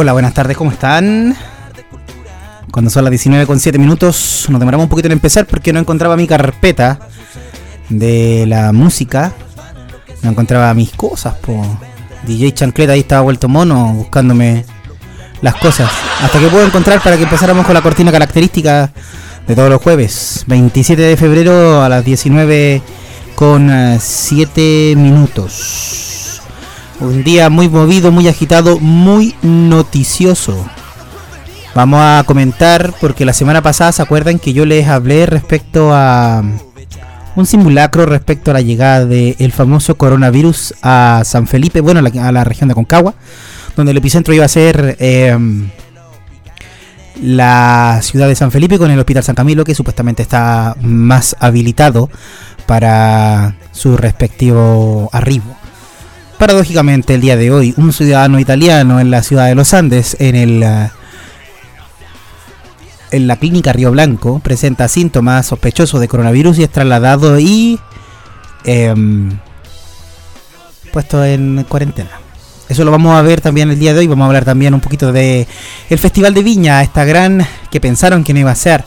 Hola, buenas tardes, ¿cómo están? Cuando son las 19 con 7 minutos, nos demoramos un poquito en empezar porque no encontraba mi carpeta de la música. No encontraba mis cosas, po. DJ Chancleta ahí estaba vuelto mono buscándome las cosas. Hasta que puedo encontrar para que empezáramos con la cortina característica de todos los jueves. 27 de febrero a las 19 con 7 minutos. Un día muy movido, muy agitado, muy noticioso. Vamos a comentar porque la semana pasada se acuerdan que yo les hablé respecto a un simulacro respecto a la llegada del famoso coronavirus a San Felipe, bueno, a la, región de Concagua, donde el epicentro iba a ser em, la ciudad de San Felipe con el Hospital San Camilo, que supuestamente está más habilitado para su respectivo arribo. Paradójicamente, el día de hoy, un ciudadano italiano en la ciudad de los Andes, en el eh, en la clínica Río Blanco, presenta síntomas sospechosos de coronavirus y es trasladado y em, puesto en cuarentena. Eso lo vamos a ver también el día de hoy. Vamos a hablar también un poquito de el Festival de Viña, esta gran que pensaron que no iba a ser,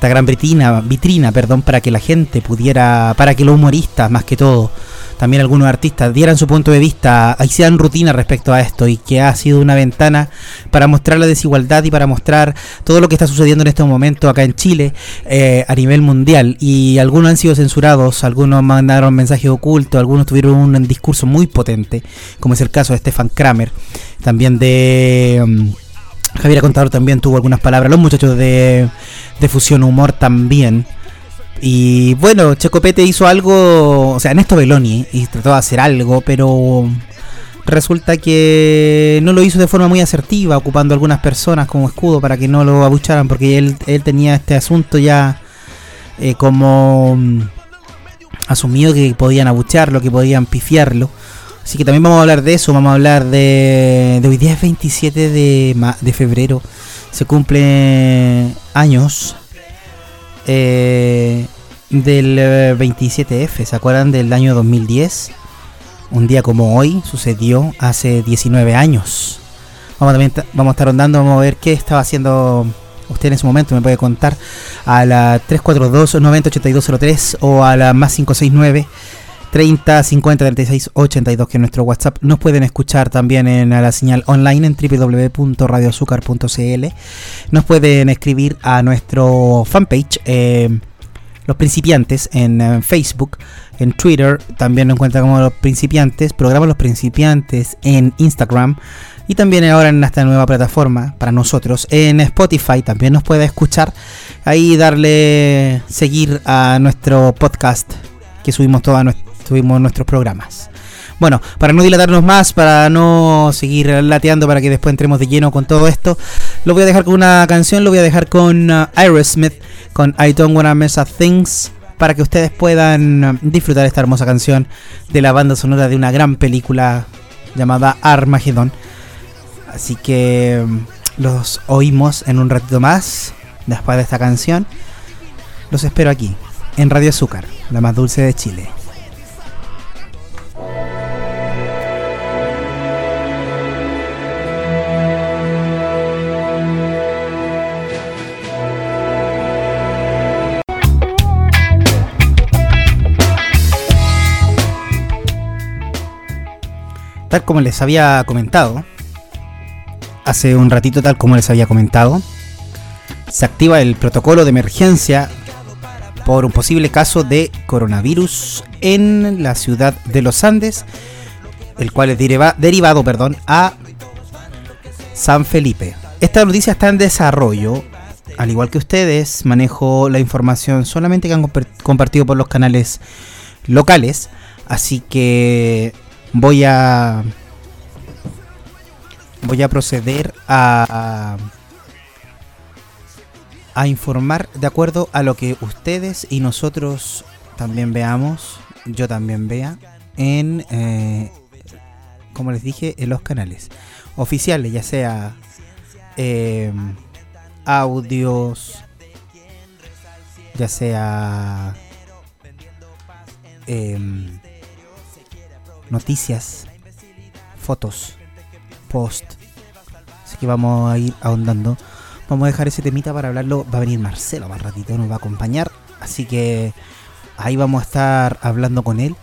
esta gran vitrina, vitrina, perdón, para que la gente pudiera, para que los humoristas más que todo también algunos artistas dieran su punto de vista, hicieran rutina respecto a esto y que ha sido una ventana para mostrar la desigualdad y para mostrar todo lo que está sucediendo en este momento acá en Chile eh, a nivel mundial. Y algunos han sido censurados, algunos mandaron mensajes ocultos, algunos tuvieron un discurso muy potente, como es el caso de Stefan Kramer, también de... Um, Javier Contador también tuvo algunas palabras, los muchachos de, de Fusión Humor también. Y bueno, Checopete hizo algo, o sea, Néstor Beloni, y trató de hacer algo, pero resulta que no lo hizo de forma muy asertiva, ocupando algunas personas como escudo para que no lo abucharan, porque él, él tenía este asunto ya eh, como mm, asumido que podían abucharlo, que podían pifiarlo. Así que también vamos a hablar de eso, vamos a hablar de, de hoy día es 27 de, febrero, se cumple años eh, del 27F, eh, ¿se acuerdan del año 2010? Un día como hoy sucedió hace 19 años. Vamos, también vamos a estar rondando, vamos a ver qué estaba haciendo usted en ese momento. Me puede contar a la 342-908203 o a la más 569. 30 50 36 82 que es nuestro WhatsApp. Nos pueden escuchar también en la señal online en www.radioazúcar.cl. Nos pueden escribir a nuestro fanpage eh, Los Principiantes en eh, Facebook, en Twitter también nos encuentran como Los Principiantes, programa Los Principiantes en Instagram y también ahora en esta nueva plataforma para nosotros en Spotify también nos puede escuchar ahí darle seguir a nuestro podcast que subimos toda nuestra tuvimos nuestros programas. Bueno, para no dilatarnos más, para no seguir lateando, para que después entremos de lleno con todo esto, lo voy a dejar con una canción, lo voy a dejar con uh, con I Don't Wanna Mess Up Things, para que ustedes puedan uh, disfrutar esta hermosa canción de la banda sonora de una gran película llamada Armageddon. Así que um, los oímos en un ratito más, después de esta canción. Los espero aquí, en Radio Azúcar, la más dulce de Chile. Tal como les había comentado, hace un ratito tal como les había comentado, se activa el protocolo de emergencia por un posible caso de coronavirus en la ciudad de los Andes, el cual es derivado perdón, a San Felipe. Esta noticia está en desarrollo. Al igual que ustedes, manejo la información solamente que han compartido por los canales locales. Así que voy a voy a proceder a a informar de acuerdo a lo que ustedes y nosotros también veamos, yo también vea en eh, como les dije en los canales oficiales, ya sea eh, audios, ya sea eh, noticias, fotos, post, Así que vamos a ir ahondando. Vamos a dejar ese temita para hablarlo. Va a venir Marcelo más ratito, nos va a acompañar. Así que ahí vamos a estar hablando con él.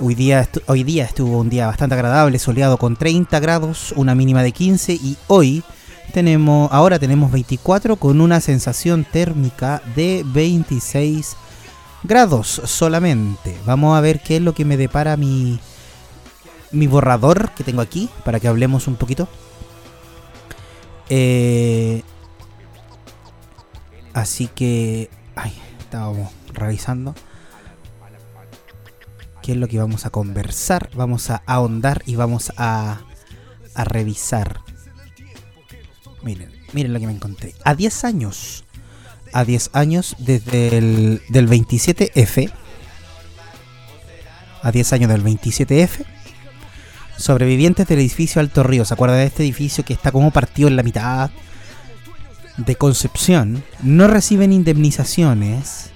Hoy día, hoy día estuvo un día bastante agradable, soleado con 30 grados, una mínima de 15 y hoy tenemos, ahora tenemos 24 con una sensación térmica de 26 grados solamente. Vamos a ver qué es lo que me depara mi, mi borrador que tengo aquí para que hablemos un poquito. Eh, así que, ay, estábamos revisando qué es lo que vamos a conversar, vamos a ahondar y vamos a, a revisar. Miren, miren lo que me encontré. A 10 años, a 10 años desde el del 27F, a 10 años del 27F, sobrevivientes del edificio Alto Río, ¿se acuerdan de este edificio que está como partido en la mitad de Concepción? No reciben indemnizaciones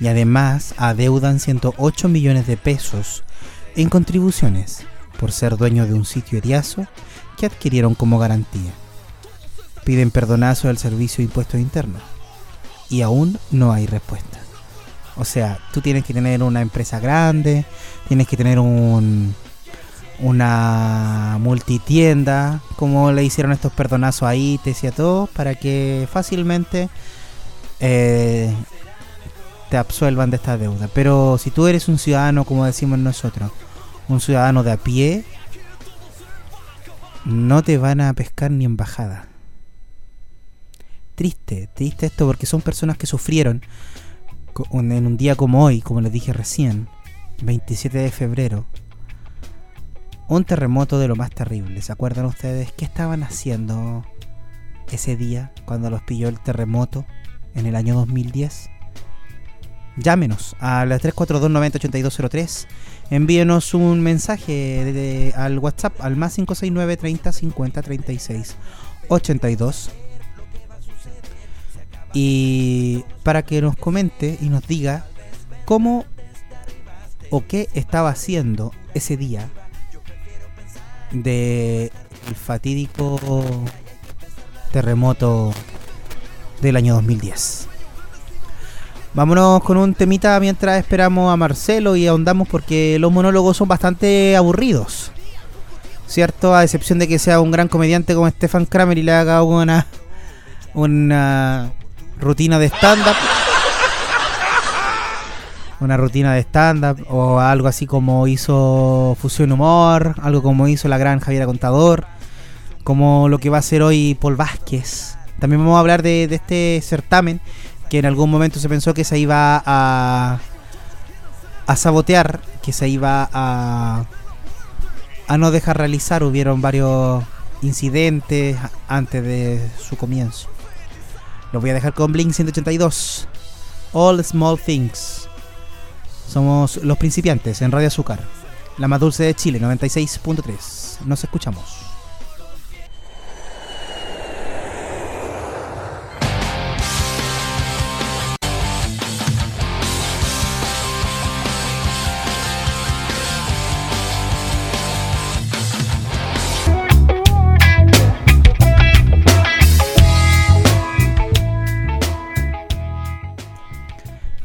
y además adeudan 108 millones de pesos en contribuciones por ser dueños de un sitio eriazo que adquirieron como garantía. Piden perdonazo al Servicio de Impuestos Internos y aún no hay respuesta. O sea, tú tienes que tener una empresa grande, tienes que tener un una multitienda, como le hicieron estos perdonazos a ITES y a todos, para que fácilmente eh, te absuelvan de esta deuda. Pero si tú eres un ciudadano, como decimos nosotros, un ciudadano de a pie, no te van a pescar ni embajada. Triste, triste esto porque son personas que sufrieron en un día como hoy, como les dije recién, 27 de febrero, un terremoto de lo más terrible. ¿Se acuerdan ustedes qué estaban haciendo ese día cuando los pilló el terremoto en el año 2010? Llámenos a la 342-908203. Envíenos un mensaje al WhatsApp al más 569 30 50 36 82. Y para que nos comente y nos diga cómo o qué estaba haciendo ese día de el fatídico terremoto del año 2010. Vámonos con un temita mientras esperamos a Marcelo y ahondamos porque los monólogos son bastante aburridos. ¿Cierto? A excepción de que sea un gran comediante como Stefan Kramer y le haga una, una rutina de stand-up. Una rutina de stand-up o algo así como hizo Fusión Humor, algo como hizo la gran Javiera Contador, como lo que va a hacer hoy Paul Vázquez. También vamos a hablar de, este certamen que en algún momento se pensó que se iba a, a sabotear, que se iba a, a no dejar realizar. Hubieron varios incidentes antes de su comienzo. Lo voy a dejar con Blink 182. All Small Things. Somos los principiantes en Radio Azúcar. La más dulce de Chile, 96.3. Nos escuchamos.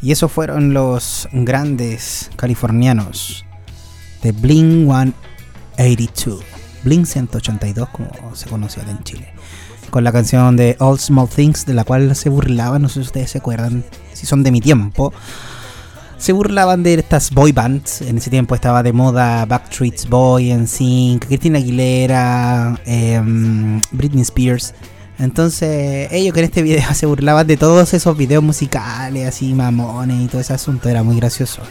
Y esos fueron los grandes californianos de Bling 182. Bling 182, como se conoció en Chile. Con la canción de All Small Things, de la cual se burlaban, no sé si ustedes se acuerdan, si son de mi tiempo. Se burlaban de estas boy bands. En ese tiempo estaba de moda Backstreet Boy, NSYNC, Christina Aguilera, em, Britney Spears. Entonces, ellos que en este video se burlaban de todos esos videos musicales, así mamones y todo ese asunto. Era muy gracioso.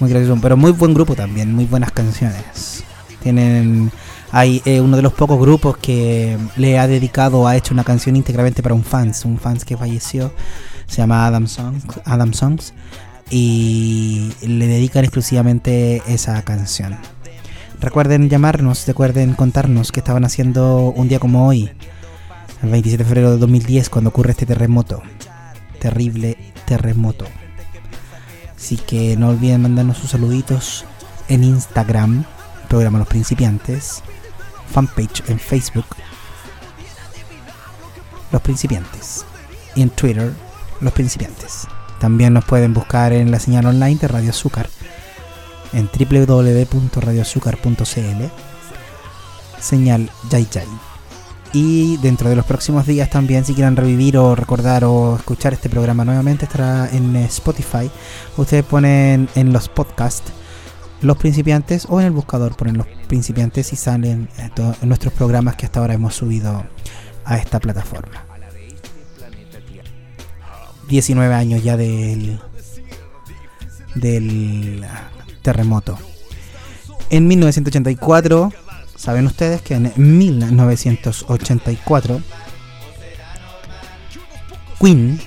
Muy gracioso. Pero muy buen grupo también, muy buenas canciones. Tienen. Hay eh, uno de los pocos grupos que le ha dedicado, ha hecho una canción íntegramente para un fans, un fans que falleció, se llama Adam Songs, Adam Songs, y le dedican exclusivamente esa canción. Recuerden llamarnos, recuerden contarnos qué estaban haciendo un día como hoy, el 27 de febrero de 2010 cuando ocurre este terremoto. Terrible terremoto. Así que no olviden mandarnos sus saluditos en Instagram, programa Los Principiantes, fanpage en Facebook Los Principiantes. Y en Twitter, Los Principiantes. También nos pueden buscar en la señal online de Radio Azúcar en www.radioazúcar.cl. Señal Yay Yay. Y dentro de los próximos días también, si quieren revivir o recordar o escuchar este programa nuevamente, estará en Spotify. Ustedes ponen en los podcasts los principiantes o en el buscador ponen los principiantes y salen nuestros programas que hasta ahora hemos subido a esta plataforma. 19 años ya del, del terremoto. En 1984, saben ustedes que en 1984, Queen,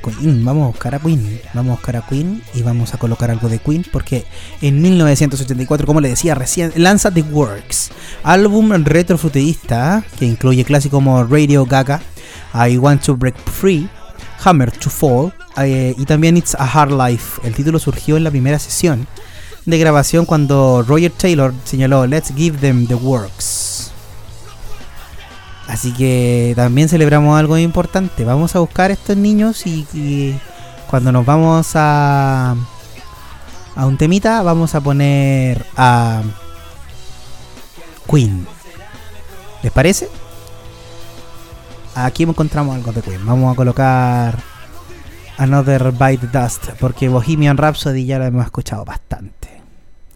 Queen, vamos a buscar a Queen, vamos a buscar a Queen y vamos a colocar algo de Queen porque en 1984, como le decía recién, lanza The Works, álbum retrofuturista que incluye clásicos como Radio Gaga, I Want to Break Free, Hammer to Fall eh, y también It's a Hard Life. El título surgió en la primera sesión de grabación cuando Roger Taylor señaló Let's give them the works. Así que también celebramos algo importante. Vamos a buscar a estos niños y, cuando nos vamos a a un temita vamos a poner a Queen. ¿Les parece? Aquí encontramos algo de Queen. Vamos a colocar Another Bite Dust, porque Bohemian Rhapsody ya la hemos escuchado bastante.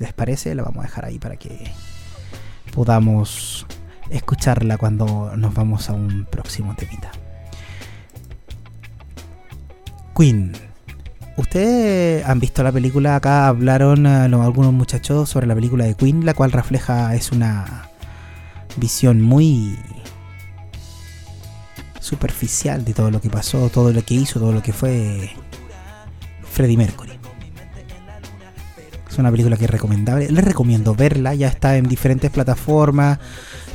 ¿Les parece? La vamos a dejar ahí para que podamos escucharla cuando nos vamos a un próximo temita. Queen. ¿Ustedes han visto la película? Acá hablaron eh, algunos muchachos sobre la película de Queen, la cual refleja, es una visión muy superficial de todo lo que pasó, todo lo que hizo, todo lo que fue Freddie Mercury. Una película que es recomendable. Les recomiendo verla, ya está en diferentes plataformas,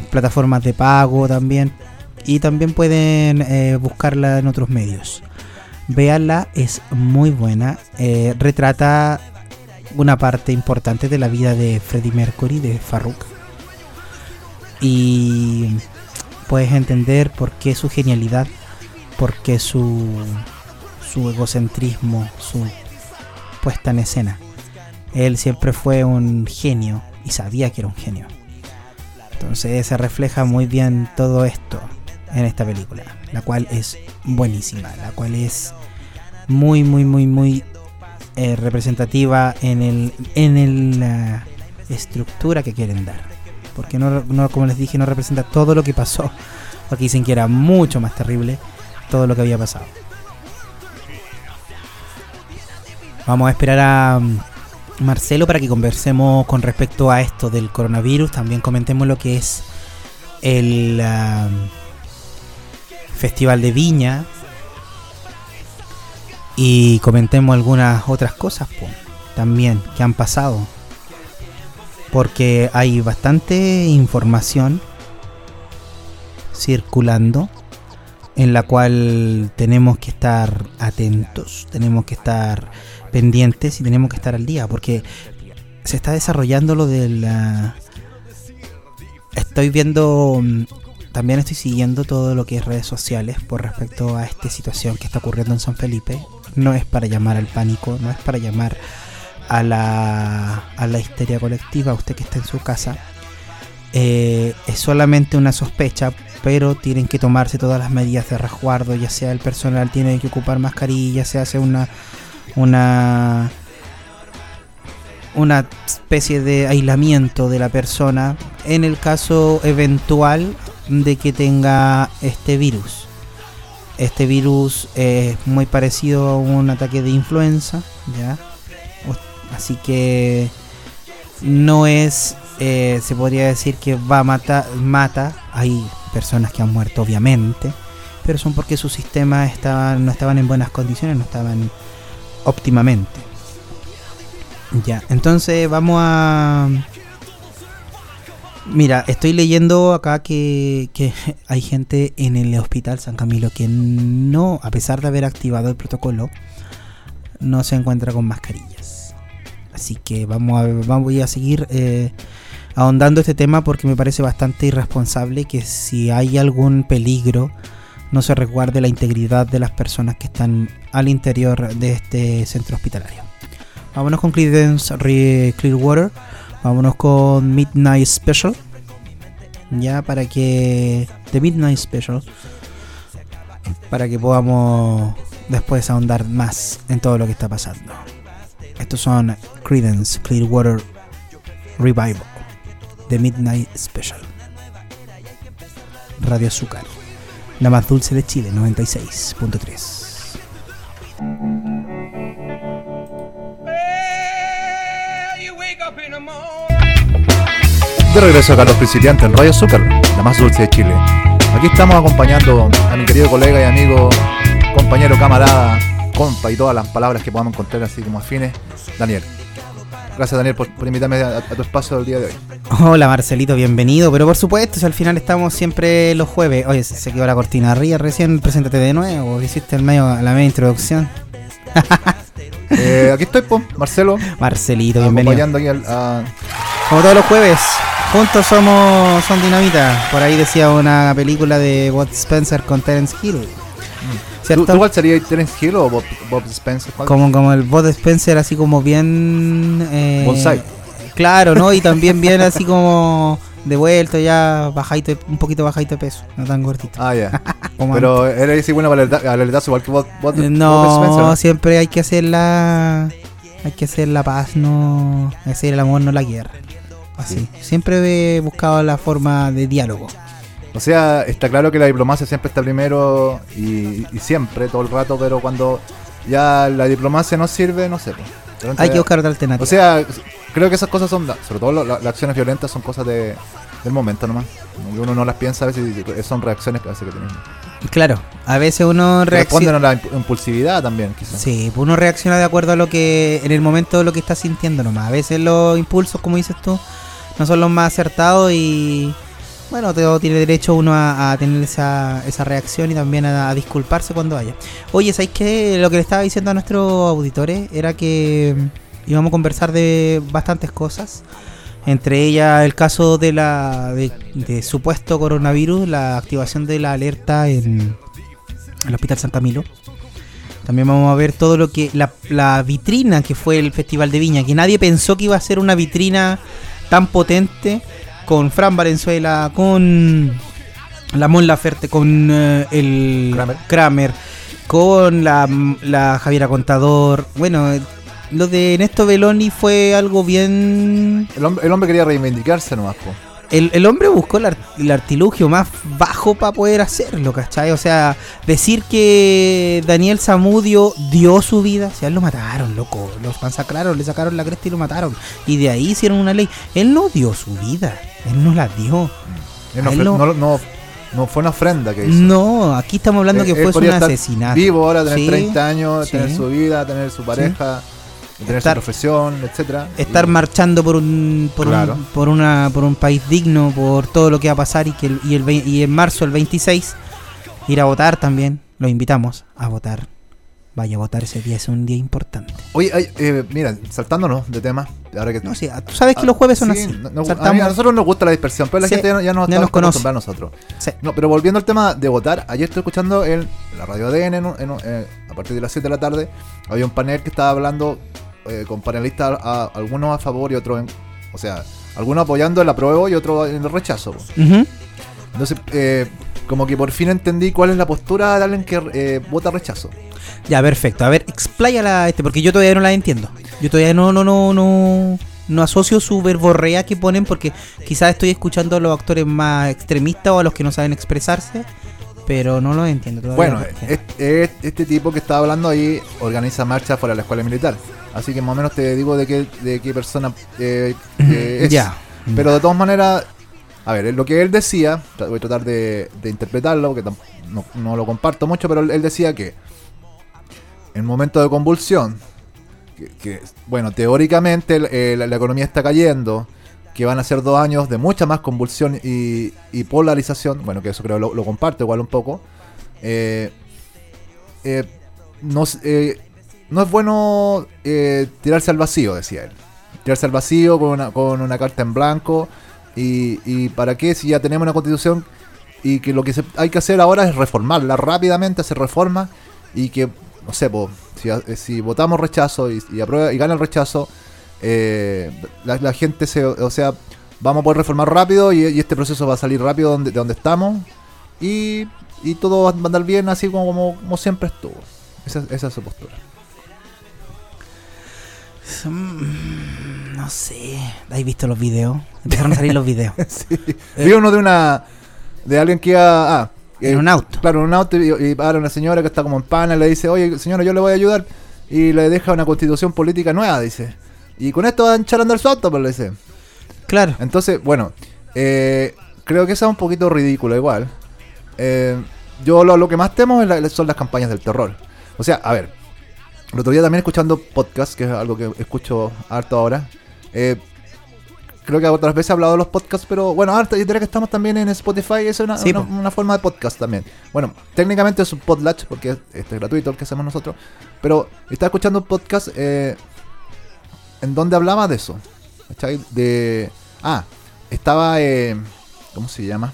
plataformas de pago también. Y también pueden eh, buscarla en otros medios. Veanla, es muy buena. Eh, retrata una parte importante de la vida de Freddie Mercury, de Farouk. Y puedes entender por qué su genialidad, por qué su, su egocentrismo, su puesta en escena. Él siempre fue un genio y sabía que era un genio. Entonces se refleja muy bien todo esto en esta película, la cual es buenísima, la cual es muy, muy, muy, muy eh, representativa en el en la estructura que quieren dar porque no, como les dije, no representa todo lo que pasó. Aquí dicen que era mucho más terrible todo lo que había pasado. Vamos a esperar a mm, Marcelo para que conversemos con respecto a esto del coronavirus. También comentemos lo que es el Festival de Viña. Y comentemos algunas otras cosas también que han pasado porque hay bastante información circulando en la cual tenemos que estar atentos, tenemos que estar pendientes y tenemos que estar al día, porque se está desarrollando lo de la... Estoy viendo, también estoy siguiendo todo lo que es redes sociales por respecto a esta situación que está ocurriendo en San Felipe. No es para llamar al pánico, no es para llamar a la, a la histeria colectiva, usted que está en su casa, eh, es solamente una sospecha, pero tienen que tomarse todas las medidas de resguardo, ya sea el personal tiene que ocupar mascarilla, se hace una una una especie de aislamiento de la persona en el caso eventual de que tenga este virus. Este virus es muy parecido a un ataque de influenza, ¿ya? Así que no es, eh, se podría decir que va a matar, mata. Hay personas que han muerto, obviamente, pero son porque sus sistemas estaban, no estaban en buenas condiciones, no estaban óptimamente. Ya, entonces vamos a... Mira, estoy leyendo acá que, que, hay gente en el hospital San Camilo que no, a pesar de haber activado el protocolo, no se encuentra con mascarillas. Así que vamos a, vamos a seguir eh, ahondando este tema porque me parece bastante irresponsable que si hay algún peligro no se resguarde la integridad de las personas que están al interior de este centro hospitalario. Vámonos con Creedence Clearwater, vámonos con Midnight Special, ya para que The Midnight Special para que podamos después ahondar más en todo lo que está pasando. Estos son Credence Clearwater Revival, The Midnight Special. Radio Azúcar, la más dulce de Chile, 96.3. De regreso a Carlos Prisciliante en Radio Azúcar, la más dulce de Chile. Aquí estamos acompañando a mi querido colega y amigo, compañero, camarada, compa y todas las palabras que podamos encontrar así como afines, Daniel. Gracias Daniel por, invitarme a, tu espacio del día de hoy. Hola Marcelito, bienvenido. Pero por supuesto, si al final estamos siempre los jueves. Oye, se quedó la cortina arriba recién, preséntate de nuevo. Hiciste el medio, la media introducción. Eh, aquí estoy, pues, Marcelo. Marcelito, bienvenido. A... Como todos los jueves, Juntos somos son dinamita. Por ahí decía una película de Bob Spencer con Terence Hill. Mm. ¿Cierto? ¿Tú, cuál sería Terence Hill o Bob, Spencer? Como, como el Bob Spencer, así como bien. Eh, Bonsai. Claro, ¿no? Y también bien así como devuelto ya, bajito, un poquito bajito de peso, no tan gordito. Ah, ya. Pero era así bueno el igual que Bob, Bob, no, Spencer. siempre hay que hacer la. Hay que hacer la paz, no. Hacer el amor, no la guerra. Así. Siempre he buscado la forma de diálogo. O sea, está claro que la diplomacia siempre está primero y, siempre, todo el rato, pero cuando ya la diplomacia no sirve, no sé. Pues. Hay que buscar otra alternativa. O sea, creo que esas cosas son, sobre todo las acciones violentas, son cosas de, del momento nomás. Uno no las piensa a veces y son reacciones que hace que tenemos. Claro, a veces uno reacciona. a la impulsividad también, quizás. Sí, uno reacciona de acuerdo a lo que, en el momento lo que está sintiendo nomás. A veces los impulsos, como dices tú, no son los más acertados y bueno, tiene derecho uno a, tener esa, esa, reacción y también a, disculparse cuando haya. Oye, ¿sabéis qué? Lo que le estaba diciendo a nuestros auditores era que íbamos a conversar de bastantes cosas. Entre ellas el caso de la de, supuesto coronavirus, la activación de la alerta en el Hospital San Camilo. También vamos a ver todo lo que la, la vitrina que fue el Festival de Viña, que nadie pensó que iba a ser una vitrina tan potente con Fran Valenzuela, con la Mon Laferte, con eh, el Kramer. con la, la Javiera Contador. Bueno, lo de Néstor Beloni fue algo bien. El hombre, el hombre quería reivindicarse nomás, po el, hombre buscó el, artilugio más bajo para poder hacerlo, ¿cachai? O sea, decir que Daniel Zamudio dio su vida, o sea, él lo mataron, loco. Los masacraron, le sacaron la cresta y lo mataron. Y de ahí hicieron una ley. Él no dio su vida, él no la dio. no, fue una ofrenda que hizo. No, aquí estamos hablando que fue un asesinato. Vivo ahora, tener 30 años, tener su vida, tener su pareja tener estar, su profesión, etcétera. Estar marchando por un por, un por una por un país digno, por todo lo que va a pasar y que el, y, el, y en marzo el 26 ir a votar también. Los invitamos a votar. Vaya a votar ese día, es un día importante. Oye, eh, mira, saltándonos de tema. Ahora que, no, sí, tú sabes que los jueves son así. a, nosotros nos gusta la dispersión, pero la gente ya, no, nos, conoce. a nosotros. No, pero volviendo al tema de votar, ayer estoy escuchando en la radio ADN, eh, a partir de las 7 de la tarde, había un panel que estaba hablando eh, con panelistas, algunos a favor y otros en. O sea, algunos apoyando el apruebo y otros en el rechazo. Entonces, eh, como que por fin entendí cuál es la postura de alguien que eh, vota rechazo. Ya, perfecto. A ver, expláyala este, porque yo todavía no la entiendo. Yo todavía no, no, no, no, no asocio su verborrea que ponen porque quizás estoy escuchando a los actores más extremistas o a los que no saben expresarse pero no lo entiendo todavía. Bueno, este, tipo que estaba hablando ahí organiza marchas fuera de la escuela militar. Así que más o menos te digo de qué, de qué persona eh, es. Ya. Pero de todas maneras, a ver, lo que él decía, voy a tratar de, interpretarlo, porque no, lo comparto mucho, pero él decía que en momento de convulsión, que, bueno, teóricamente la, economía está cayendo, que van a ser dos años de mucha más convulsión y, polarización, bueno, que eso creo lo, lo comparto igual un poco, eh, eh, eh, no es bueno tirarse al vacío, decía él. Tirarse al vacío con una, con una carta en blanco. Y, y, para qué si ya tenemos una constitución y que lo que hay que hacer ahora es reformarla rápidamente, hacer reformas y que, no sé, si, votamos rechazo y, y, aprueba, y gana el rechazo, eh, la, gente se, o sea, vamos a poder reformar rápido y, este proceso va a salir rápido donde, de donde estamos y, todo va a andar bien así como, como, siempre estuvo. Esa, esa es su postura. Mm, no sé. ¿Habéis visto los videos? Empezaron a salir los videos. sí. Vi uno de una. de alguien que iba. Ah, en un auto. Claro, en un auto y, para una señora que está como en pana y le dice, oye, señora, yo le voy a ayudar. Y le deja una constitución política nueva, dice. Y con esto van a andar su auto, pues le dice. Claro. Entonces, bueno, eh, creo que eso es un poquito ridículo igual. Eh, yo lo, que más temo son las campañas del terror. O sea, a ver, el otro día también escuchando podcast, que es algo que escucho harto ahora. Eh, creo que otras veces he hablado de los podcasts, pero bueno, ahora que estamos también en Spotify, es una, una, forma de podcast también. Bueno, técnicamente es un podlatch, porque este es gratuito el que hacemos nosotros, pero estaba escuchando un podcast eh, en donde hablaba de eso. De. Ah, estaba. Eh, ¿Cómo se llama?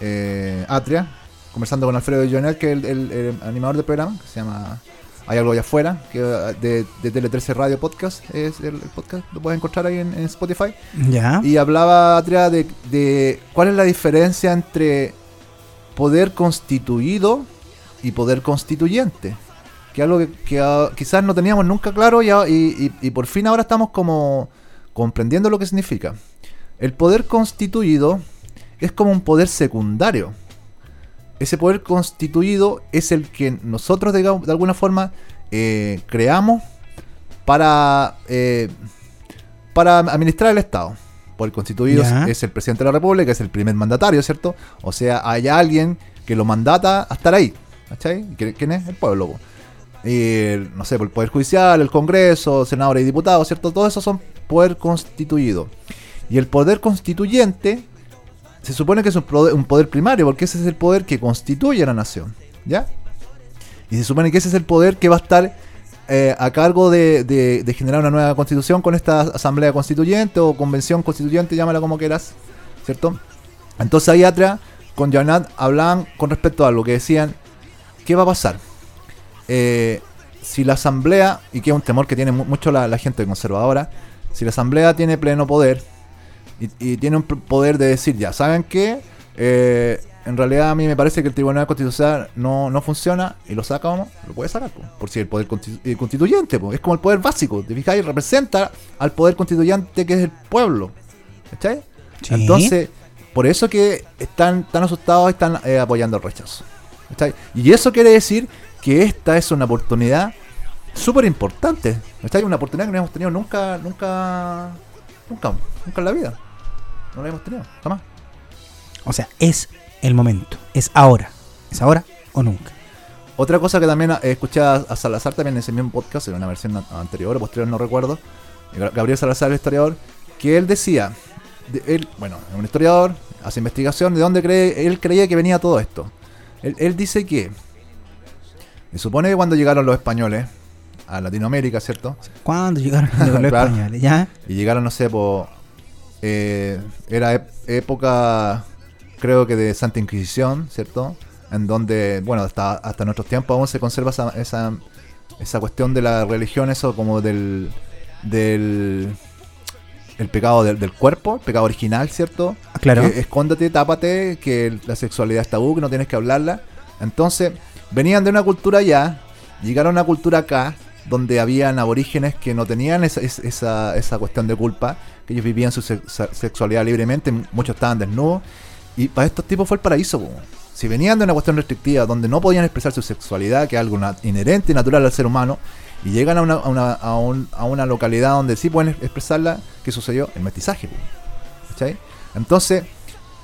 Eh, Atria, conversando con Alfredo Jonel, que es el, animador del programa, que se llama Hay algo allá afuera, que de, de Tele 13 Radio Podcast, es el, podcast, lo puedes encontrar ahí en, Spotify. Ya. Y hablaba Atria de, de cuál es la diferencia entre poder constituido y poder constituyente que algo que, ah, quizás no teníamos nunca claro y, y, y, por fin ahora estamos como comprendiendo lo que significa. El poder constituido es como un poder secundario. Ese poder constituido es el que nosotros, de, de alguna forma, eh, creamos para, eh, para administrar el Estado. Por el constituido es el presidente de la República, es el primer mandatario, ¿cierto? O sea, hay alguien que lo mandata a estar ahí. ¿Cachai? ¿Quién es? El pueblo. Y, no sé, por el Poder Judicial, el Congreso, senadores y diputados, ¿cierto? Todos esos son poder constituido. Y el poder constituyente se supone que es un poder, primario, porque ese es el poder que constituye a la nación. ¿Ya? Y se supone que ese es el poder que va a estar eh, a cargo de, generar una nueva constitución con esta asamblea constituyente o convención constituyente, llámala como quieras, ¿cierto? Entonces ahí atrás, con Janat, hablaban con respecto a algo que decían, ¿qué va a pasar? Eh, si la asamblea, y que es un temor que tiene mucho la gente conservadora, si la Asamblea tiene pleno poder y, tiene un poder de decir, ya, ¿saben qué? Eh, en realidad a mí me parece que el Tribunal Constitucional no, no funciona y lo sacamos, lo puede sacar, por si el poder constituyente, es como el poder básico, ¿te fijáis? Representa al poder constituyente que es el pueblo. ¿Cachai? Entonces, por eso que están tan asustados y están eh, apoyando el rechazo. Y eso quiere decir que esta es una oportunidad súper importante. Esta es una oportunidad que no hemos tenido nunca, nunca, nunca, nunca en la vida. No la hemos tenido, jamás. O sea, es el momento, es ahora, es ahora o nunca. Otra cosa que también escuché a Salazar también en ese mismo podcast, en una versión anterior o posterior, no recuerdo, Gabriel Salazar, el historiador, que él decía, él, bueno, es un historiador, hace investigación de dónde cree, él creía que venía todo esto. Él, él dice que, se supone que cuando llegaron los españoles, a Latinoamérica, ¿cierto? ¿Cuándo llegaron los españoles? ¿Ya? Y llegaron, no sé, por, eh, era época, creo que de Santa Inquisición, ¿cierto? En donde, bueno, hasta, hasta nuestros tiempos aún se conserva esa, esa, esa cuestión de la religión, eso como del, del el pecado del, cuerpo, el pecado original, ¿cierto? Claro. Que escóndete, tápate, que la sexualidad es tabú, que no tienes que hablarla. Entonces, venían de una cultura allá, llegaron a una cultura acá, donde habían aborígenes que no tenían esa, esa, cuestión de culpa, que ellos vivían su sexualidad libremente, muchos estaban desnudos, y para estos tipos fue el paraíso. Si venían de una cuestión restrictiva donde no podían expresar su sexualidad, que es algo inherente y natural al ser humano, y llegan a una, a una, a un, a una localidad donde sí pueden expresarla, ¿qué sucedió? El mestizaje. Entonces,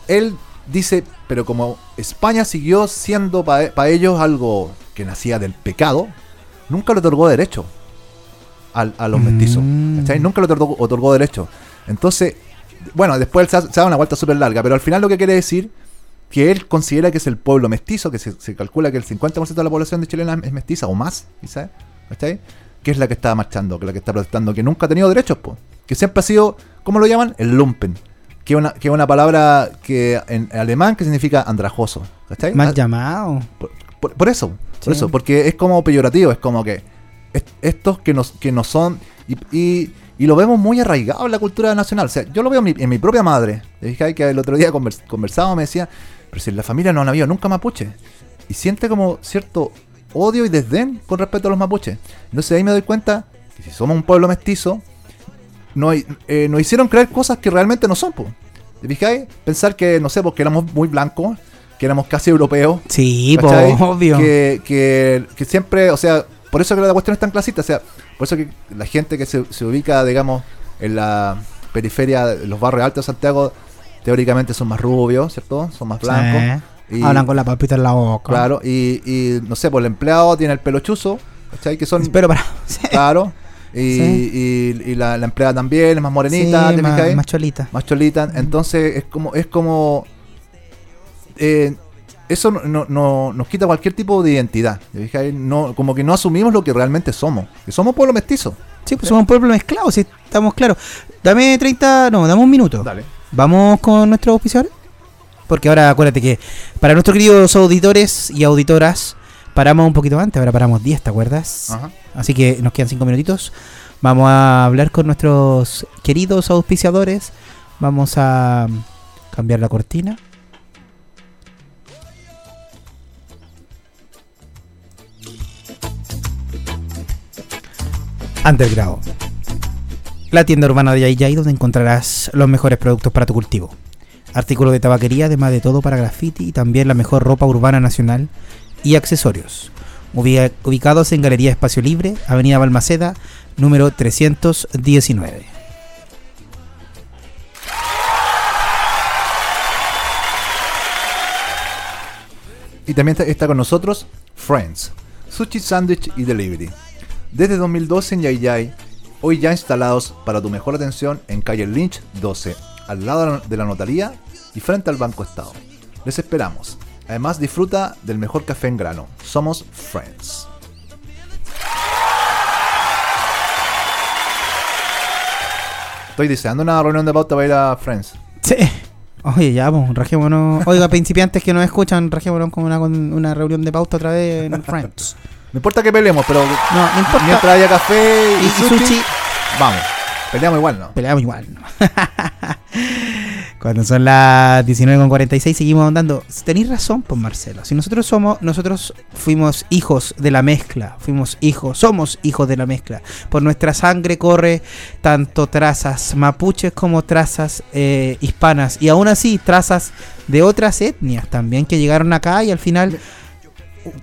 él dice, pero como España siguió siendo para ellos algo que nacía del pecado, nunca le otorgó derecho a los mestizos. Mm. Nunca le otorgó, otorgó, derecho. Entonces, bueno, después se, da una vuelta súper larga, pero al final lo que quiere decir que él considera que es el pueblo mestizo, que se, calcula que el 50% de la población de chilena es mestiza o más, ¿sabes? Que es la que está marchando, que es la que está protestando, que nunca ha tenido derechos, pues. que siempre ha sido, ¿cómo lo llaman? El lumpen. Que una, que una palabra que en alemán que significa andrajoso. ¿Cachai? Mal ah, llamado. Por, eso, por eso, porque es como peyorativo, es como que estos que nos, que no son. Y, y, lo vemos muy arraigado en la cultura nacional. O sea, yo lo veo en mi, propia madre. Dije que el otro día conversaba, me decía, pero si en la familia no han habido nunca mapuche. Y siente como cierto odio y desdén con respecto a los mapuches. Entonces ahí me doy cuenta que si somos un pueblo mestizo, no eh, nos hicieron creer cosas que realmente no son. ¿Te fijáis? Pensar que, no sé, porque éramos muy blancos, que éramos casi europeos. Sí, obvio. Que, que, siempre, o sea, por eso que la cuestión es tan clasista, o sea, por eso que la gente que se, se ubica, digamos, en la periferia de los barrios altos de Santiago, teóricamente son más rubios, ¿cierto? Son más blancos. Y, Hablan con la papita en la boca. Claro, y, y no sé, pues el empleado tiene el pelo chuzo, ¿cachai? Que son... Pero para... Claro. Y, y, la, la, empleada también es más morenita, ¿te más, más, cholita. Más cholita. Entonces es como... Es como eh, eso no, no, nos quita cualquier tipo de identidad. No, como que no asumimos lo que realmente somos. Que somos pueblo mestizo. Sí, pues somos pueblo mezclado, si estamos claros. Dame 30, no, dame un minuto. Dale. Vamos con nuestros auspiciadores. Porque ahora acuérdate que para nuestros queridos auditores y auditoras, paramos un poquito antes, ahora paramos 10, ¿te acuerdas? Así que nos quedan 5 minutitos. Vamos a hablar con nuestros queridos auspiciadores. Vamos a cambiar la cortina. Underground. La tienda urbana de Yay donde encontrarás los mejores productos para tu cultivo artículos de tabaquería, además de todo para graffiti y también la mejor ropa urbana nacional y accesorios. Ubicados en Galería Espacio Libre, Avenida Balmaceda, número 319. Y también está con nosotros Friends, Sushi Sandwich y Delivery. Desde 2012 en Yay hoy ya instalados para tu mejor atención en calle Lynch 12, al lado de la notaría y frente al Banco Estado. Les esperamos. Además disfruta del mejor café en grano. Somos Friends. Estoy deseando una reunión de pauta para ir a Friends. Sí. Oye, ya, pues, rajémonos. Oiga, principiantes que nos escuchan, rajémonos con una, una reunión de pauta otra vez en Friends. No importa que peleemos, pero no, no importa. mientras haya café y, sushi, vamos. Peleamos igual, ¿no? Peleamos igual, ¿no? Cuando son las 19.46 seguimos andando. Tenéis razón, pues Marcelo. Si nosotros somos, nosotros fuimos hijos de la mezcla. Fuimos hijos, somos hijos de la mezcla. Por nuestra sangre corre tanto trazas mapuches como trazas eh, hispanas. Y aún así, trazas de otras etnias también que llegaron acá y al final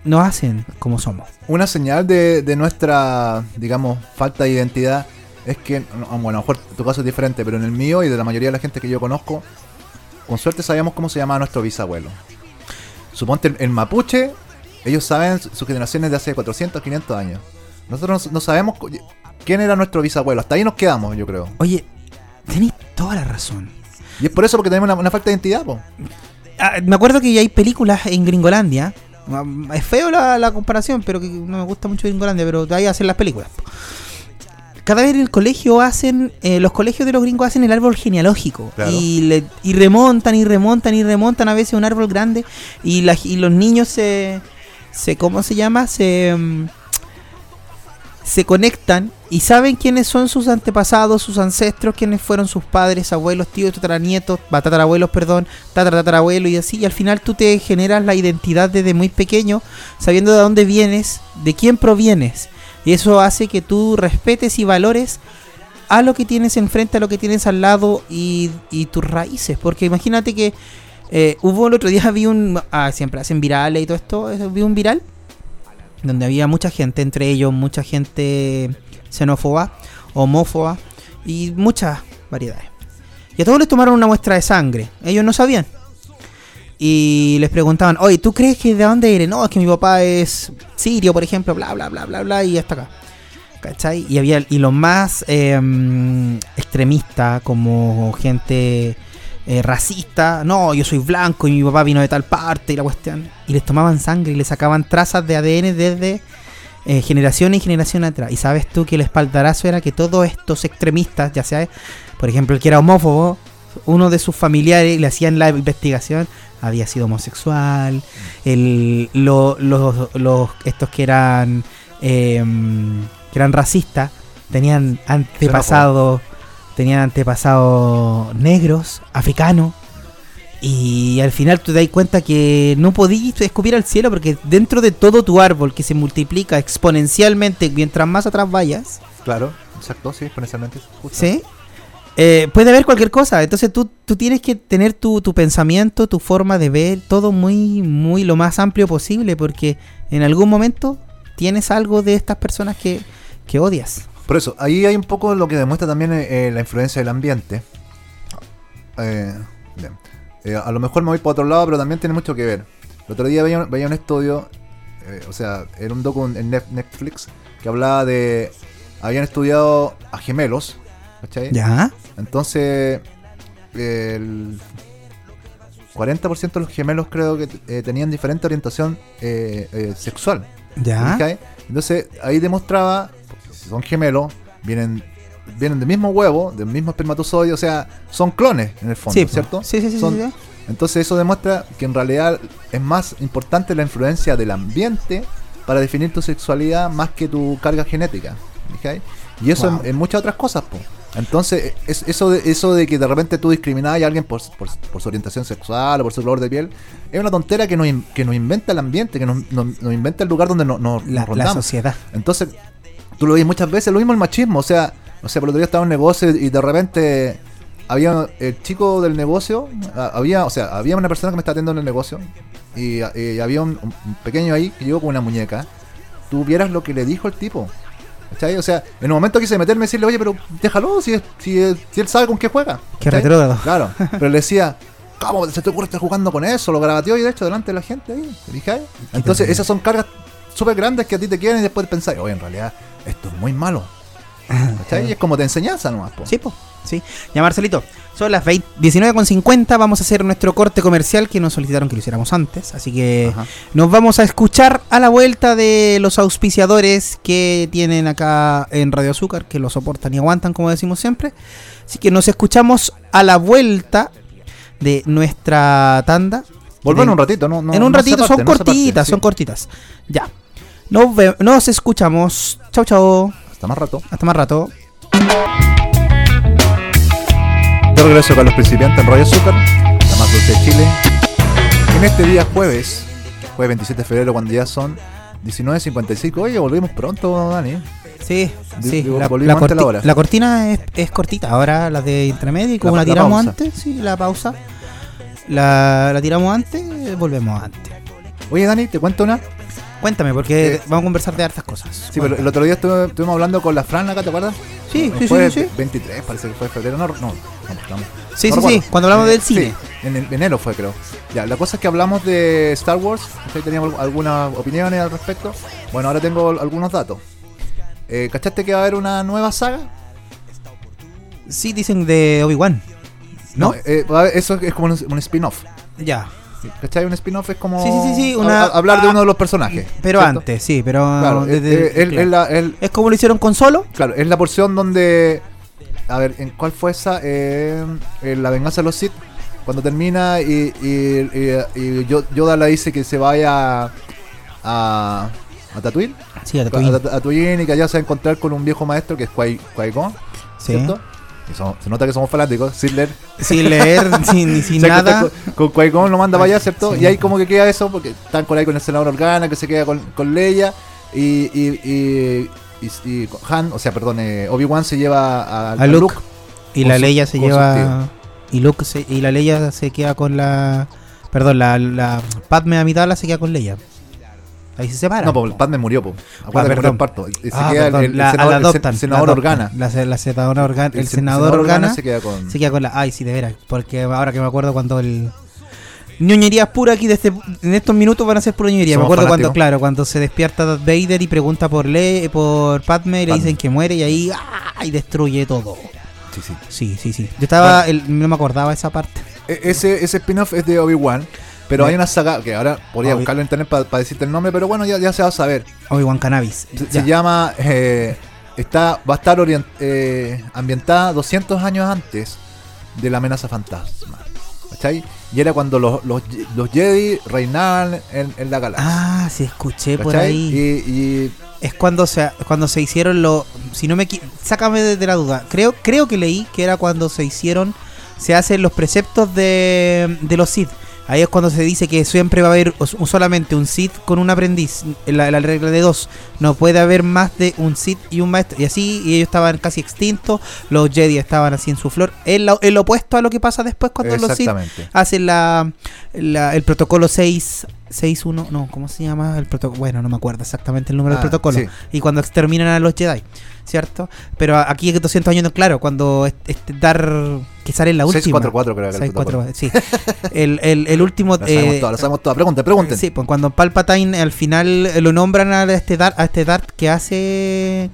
nos hacen como somos. Una señal de, de nuestra, digamos, falta de identidad es que, bueno, a lo mejor tu caso es diferente, pero en el mío y de la mayoría de la gente que yo conozco, con suerte sabíamos cómo se llamaba nuestro bisabuelo. Suponte el, mapuche, ellos saben sus generaciones de hace 400, 500 años. Nosotros no, sabemos quién era nuestro bisabuelo. Hasta ahí nos quedamos, yo creo. Oye, tenéis toda la razón. Y es por eso porque tenemos una, falta de identidad, ah, me acuerdo que hay películas en Gringolandia. Ah, es feo la, comparación, pero que no me gusta mucho Gringolandia, pero ahí hacen las películas cada vez en el colegio hacen, eh, los colegios de los gringos hacen el árbol genealógico y, y remontan y remontan y remontan a veces un árbol grande y, y los niños se, se, ¿cómo se llama? Se, mm, se conectan y saben quiénes son sus antepasados, sus ancestros, quiénes fueron sus padres, abuelos, tíos, tataranietos, tatarabuelos, perdón, tatarabuelo y así. Y al final tú te generas la identidad desde muy pequeño, sabiendo de dónde vienes, de quién provienes. Y eso hace que tú respetes y valores a lo que tienes enfrente, a lo que tienes al lado y, tus raíces. Porque imagínate que eh, hubo el otro día, vi un. Ah, siempre hacen virales y todo esto. Vi un viral donde había mucha gente, entre ellos mucha gente xenófoba, homófoba y muchas variedades. Y a todos les tomaron una muestra de sangre. Ellos no sabían y les preguntaban, oye, ¿tú crees que de dónde eres? No, es que mi papá es sirio, por ejemplo, bla, bla, bla, bla, bla, y hasta acá. ¿Cachai? Y había y los más eh, extremistas, como gente eh, racista, no, yo soy blanco y mi papá vino de tal parte y la cuestión. Y les tomaban sangre y les sacaban trazas de ADN desde eh, generación y generación atrás. Y sabes tú que el espaldarazo era que todos estos extremistas, ya sea, por ejemplo, el que era homófobo, uno de sus familiares le hacían la investigación había sido homosexual, el, los, estos que eran em, que eran racistas tenían antepasados tenían antepasados negros, africanos. Y al final tú te das cuenta que no podías escupir al cielo porque dentro de todo tu árbol que se multiplica exponencialmente mientras más atrás vayas. Claro, exacto, sí, exponencialmente. Sí. Eh, puede haber cualquier cosa. Entonces tú, tú tienes que tener tu, tu, pensamiento, tu forma de ver, todo muy, muy lo más amplio posible porque en algún momento tienes algo de estas personas que, que odias. Por eso, ahí hay un poco lo que demuestra también eh, la influencia del ambiente. Eh, eh, a lo mejor me voy para otro lado, pero también tiene mucho que ver. El otro día veía, un estudio, o sea, era un docu en Netflix, que hablaba de... Habían estudiado a gemelos, ¿cachai? Ya. Entonces, el 40% de los gemelos creo que tenían diferente orientación sexual. Ya. Entonces, ahí demostraba son gemelos, vienen vienen del mismo huevo, del mismo espermatozoide, o sea, son clones en el fondo, ¿cierto? Sí, sí, sí, Entonces eso demuestra que en realidad es más importante la influencia del ambiente para definir tu sexualidad más que tu carga genética. Y eso en, muchas otras cosas, pues. Entonces, es, eso, de, eso de que de repente tú discriminás a alguien por, por, su orientación sexual o por su color de piel, es una tontera que nos, que nos inventa el ambiente, que nos, inventa el lugar donde nos, nos, la, la sociedad. Entonces, tú lo ves muchas veces, lo mismo el machismo, o sea, o sea, por otro día estaba en un negocio y de repente había el chico del negocio, había, o sea, había una persona que me estaba atendiendo en el negocio y, había un, pequeño ahí que llegó con una muñeca. Tú vieras lo que le dijo el tipo. ¿Cachai? O sea, en un momento quise meterme y decirle, oye, pero déjalo, si, si, él sabe con qué juega. Qué retrógrado. Claro, pero le decía, ¿cómo se te ocurre estar jugando con eso? Lo grabateó y de hecho delante de la gente ahí. dije, Entonces, esas son cargas súper grandes que a ti te quieren y después pensar, oye, en realidad esto es muy malo. ¿Cachai? es como te enseñanza nomás. Sí, pues. Sí. Ya, Marcelito, son las 19.50. Vamos a hacer nuestro corte comercial que nos solicitaron que lo hiciéramos antes. Así que nos vamos a escuchar a la vuelta de los auspiciadores que tienen acá en Radio Azúcar, que lo soportan y aguantan, como decimos siempre. Así que nos escuchamos a la vuelta de nuestra tanda. Volver un ratito, ¿no? en un ratito, son cortitas, son cortitas. Ya. Nos, nos escuchamos. Chau, chau. Hasta más rato. Hasta más rato. De regreso con los principiantes en Radio Azúcar, la más dulce de Chile. En este día jueves, jueves 27 de febrero, cuando ya son 19.55. Oye, volvimos pronto, Dani. Sí, sí. La, la, cortina es, es, cortita. Ahora la de intermedio, como la, tiramos antes, sí, la pausa. La, la tiramos antes, volvemos antes. Oye, Dani, ¿te cuento una? Cuéntame, porque eh, vamos a conversar de hartas cosas. Sí, pero el otro día estuvimos hablando con la Fran acá, ¿te acuerdas? Sí, sí, sí, sí, 23, parece que fue febrero. No, no, no, Sí, sí, sí, cuando hablamos del cine. Sí, en enero fue, creo. Ya, la cosa es que hablamos de Star Wars. Teníamos algunas opiniones al respecto. Bueno, ahora tengo algunos datos. Eh, ¿Cachaste que va a haber una nueva saga? Sí, dicen de Obi-Wan. ¿No? Eh, eso es como un spin-off. Ya. ¿Cachai? Un spin-off es como sí, sí, sí, hablar de uno de los personajes. Pero antes, sí, pero. Claro, es como lo hicieron con Solo. Claro, es la porción donde. A ver, ¿en cuál fue esa? Eh, en La venganza de los Sith. Cuando termina y, y, y, Yoda le dice que se vaya a. a Tatooine. Sí, a Tatooine. A, Tatooine y que allá se va a encontrar con un viejo maestro que es Qui-Gon. Sí. ¿Cierto? Se nota que somos fanáticos, sin leer. Sin leer, sin, sin nada. Con, con lo manda para allá, ¿cierto? Y ahí como que queda eso, porque están con ahí con el senador Organa, que se queda con, con Leia. Y, y, y, Han, o sea, perdón, eh, Obi-Wan se lleva a, Luke, Y la Leia se lleva. Y Luke y la Leia se queda con la. Perdón, la, la Padme Amidala se queda con Leia. Ahí se separa. No, pues el Padme murió, pues. Acuérdate ah, perdón. parto. Se ah, queda el, la, senador, adoptan, el senador Organa. La, la senadora Organa. El, el, senador, Organa, se queda con. Se queda con la. Ay, sí, de veras. Porque ahora que me acuerdo cuando el. Ñoñerías pura aquí de este, en estos minutos van a ser pura ñoñería. me acuerdo cuando, claro, cuando se despierta Darth Vader y pregunta por Le, por Padme y le dicen que muere y ahí ¡ah! y destruye todo. Sí, sí. Sí, sí, sí. Yo estaba, el, no me acordaba esa parte. E, ese, ese spin-off es de Obi-Wan. Pero hay una saga que ahora podría buscarlo en internet para decirte el nombre, pero bueno, ya, ya se va a saber. Obi-Wan Cannabis. Se, llama. Eh, está, va a estar eh, ambientada 200 años antes de la amenaza fantasma. ¿Cachai? Y era cuando los, los, Jedi reinaban en, la galaxia. Ah, sí, escuché por ahí. Y, es cuando se, cuando se hicieron los... Si no me... Sácame de, la duda. Creo, creo que leí que era cuando se hicieron... Se hacen los preceptos de, de los Sith Ahí es cuando se dice que siempre va a haber solamente un Sith con un aprendiz. La, la, regla de dos. No puede haber más de un Sith y un maestro. Y así, y ellos estaban casi extintos. Los Jedi estaban así en su flor. Es el opuesto a lo que pasa después cuando los Sith hacen la, el protocolo 6 6-1, no, ¿cómo se llama el protocolo? Bueno, no me acuerdo exactamente el número del ah, protocolo. Y cuando exterminan a los Jedi, ¿cierto? Pero aquí 200 años, claro, cuando este, dar que sale en la última. 644 creo que 644, sí. el, el, el último... lo sabemos eh, todo, lo sabemos todo. Pregunten, pregunten. Sí, pues cuando Palpatine al final lo nombran a este Darth, a este Darth que hace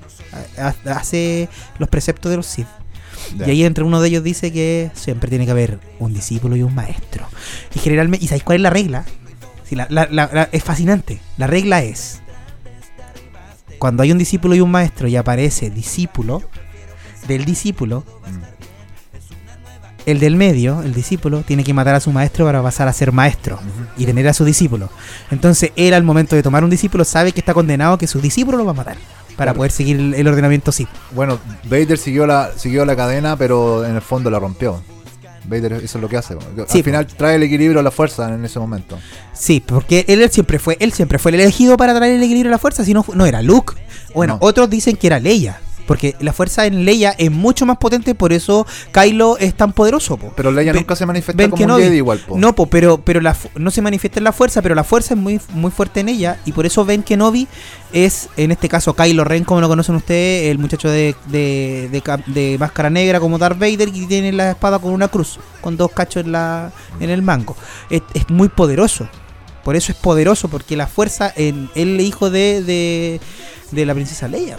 hace los preceptos de los Sith. Y ahí entre uno de ellos dice que siempre tiene que haber un discípulo y un maestro. Y generalmente, ¿y sabéis cuál es la regla? Es fascinante. La regla es, cuando hay un discípulo y un maestro y aparece discípulo, del discípulo, el del medio, el discípulo, tiene que matar a su maestro para pasar a ser maestro y tener a su discípulo. Entonces él al momento de tomar un discípulo sabe que está condenado que su discípulo lo va a matar para poder seguir el, ordenamiento sí. Bueno, Vader siguió la, siguió la cadena, pero en el fondo la rompió. Vader eso es lo que hace. Al final trae el equilibrio a la fuerza en ese momento. Sí, porque él, siempre fue, él siempre fue el elegido para traer el equilibrio a la fuerza, si no, no era Luke. Bueno, otros dicen que era Leia. Porque la fuerza en Leia es mucho más potente, por eso Kylo es tan poderoso. Pero Leia nunca se manifiesta como un Jedi igual. No, pero, pero la, no se manifiesta en la fuerza, pero la fuerza es muy, muy fuerte en ella. Y por eso Ben Kenobi es, en este caso, Kylo Ren, como lo conocen ustedes, el muchacho de, de, máscara negra como Darth Vader y tiene la espada con una cruz, con dos cachos en, la, en el mango. Es, muy poderoso. Por eso es poderoso, porque la fuerza en el hijo de, de la princesa Leia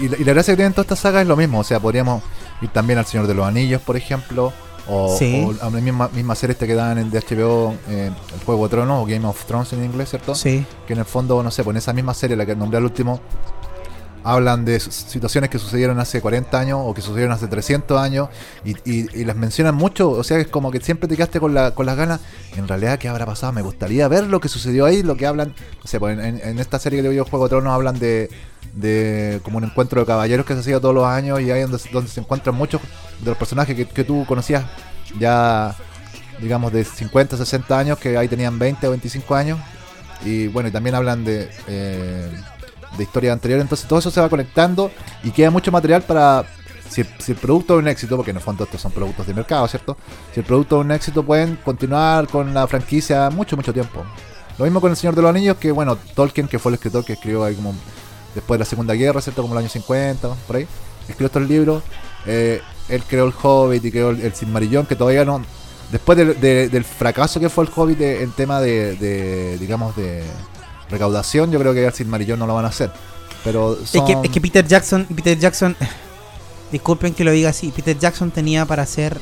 y, la gracia que tienen todas estas sagas es lo mismo. O sea, podríamos ir también al Señor de los Anillos, por ejemplo. O, a la misma, misma serie este que dan en de HBO, eh, el Juego de Tronos o Game of Thrones en inglés, ¿cierto? Sí. Que en el fondo, no sé, pues en esa misma serie, la que nombré al último, hablan de situaciones que sucedieron hace 40 años o que sucedieron hace 300 años y, y, las mencionan mucho, o sea, es como que siempre te quedaste con, la, con las ganas, en realidad, ¿qué habrá pasado? Me gustaría ver lo que sucedió ahí, lo que hablan, no sé, pues en, en esta serie que yo Juego de Tronos hablan de, de como un encuentro de caballeros que se hacía todos los años y ahí donde, donde se encuentran muchos de los personajes que, que tú conocías ya digamos de 50, 60 años que ahí tenían 20 o 25 años. Y bueno y también hablan de eh, de historia anterior entonces todo eso se va conectando y queda mucho material para si, el producto es un éxito, porque en el fondo estos son productos de mercado, ¿cierto? Si el producto es un éxito, pueden continuar con la franquicia mucho, mucho tiempo. Lo mismo con El Señor de los Anillos, que bueno, Tolkien, que fue el escritor que escribió ahí como después de la Segunda Guerra, ¿cierto? Como el año 50, por ahí. Escribió estos libros. Eh, él creó el Hobbit y creó el, el que todavía no. Después del fracaso que fue el Hobbit en tema de, digamos, de recaudación, yo creo que el Silmarillón no lo van a hacer. Pero es, que, es que Peter Jackson, Peter Jackson, disculpen que lo diga así, Peter Jackson tenía para hacer.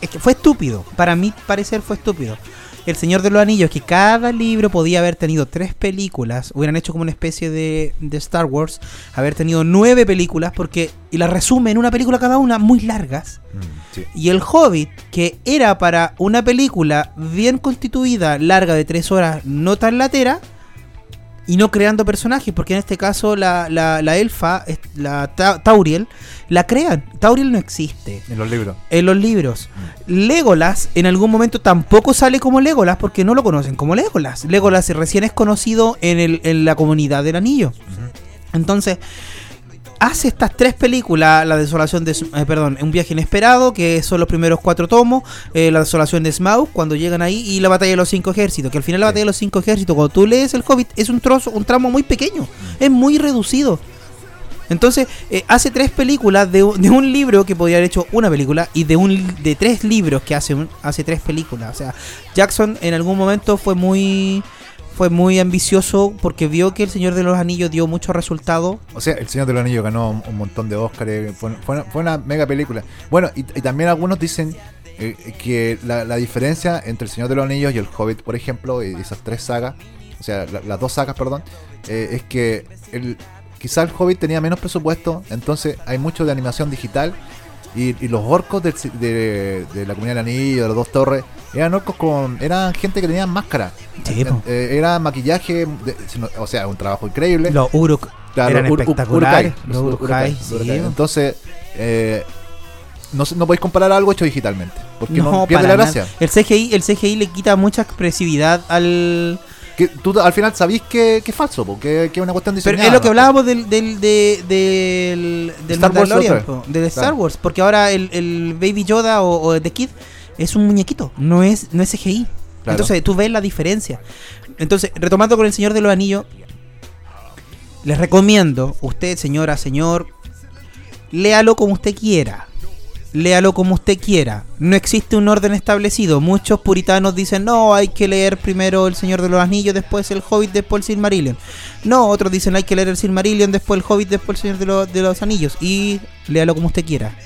Es que fue estúpido. Para mí parecer fue estúpido. El Señor de los Anillos, que cada libro podía haber tenido tres películas, hubieran hecho como una especie de, de Star Wars, haber tenido nueve películas, porque y las resume en una película cada una, muy largas. Mm, y el Hobbit, que era para una película bien constituida, larga de tres horas, no tan latera, y no creando personajes, porque en este caso la, la, la elfa, la Tauriel, la crean. Tauriel no existe. En los libros. En los libros. Legolas en algún momento tampoco sale como Legolas porque no lo conocen como Legolas. Legolas recién es conocido en, el, en la comunidad del anillo. Entonces, hace estas tres películas, La desolación de... Eh, perdón, Un viaje inesperado, que son los primeros cuatro tomos, eh, La desolación de Smaug, cuando llegan ahí, y La batalla de los cinco ejércitos, que al final la batalla de los cinco ejércitos, cuando tú lees el Hobbit, es un trozo, un tramo muy pequeño, es muy reducido. Entonces, eh, hace tres películas de, de, un libro que podría haber hecho una película y de un de tres libros que hace, hace tres películas. O sea, Jackson en algún momento fue muy fue muy ambicioso porque vio que El Señor de los Anillos dio mucho resultado. O sea, El Señor de los Anillos ganó un montón de Oscars, fue, fue, una, mega película. Bueno, y, también algunos dicen eh, que la, diferencia entre El Señor de los Anillos y El Hobbit, por ejemplo, y esas tres sagas, o sea, las dos sagas, perdón, eh, es que el, quizá El Hobbit tenía menos presupuesto, entonces hay mucho de animación digital Y, los orcos de, la comunidad del anillo, de las dos torres, eran orcos con. eran gente que tenía máscara. Eh, eh, era maquillaje, o sea, un trabajo increíble. Los Uruk eran espectaculares. los Entonces, eh, no, no podéis comparar algo hecho digitalmente. Porque no, pierde la gracia. El CGI, el CGI le quita mucha expresividad al que tú al final sabís que, es falso, porque es una cuestión diseñada. Pero es lo que hablábamos del, del, del, del, Star Mandalorian, del Star Wars, porque ahora el, el Baby Yoda o, The Kid es un muñequito, no es, no es CGI. Entonces tú ves la diferencia. Entonces, retomando con el Señor de los Anillos, les recomiendo, usted, señora, señor, léalo como usted quiera léalo como usted quiera. No existe un orden establecido. Muchos puritanos dicen, no, hay que leer primero El Señor de los Anillos, después El Hobbit, después el Silmarillion. No, otros dicen, hay que leer el Silmarillion, después el Hobbit, después el Señor de, los Anillos. Y léalo como usted quiera.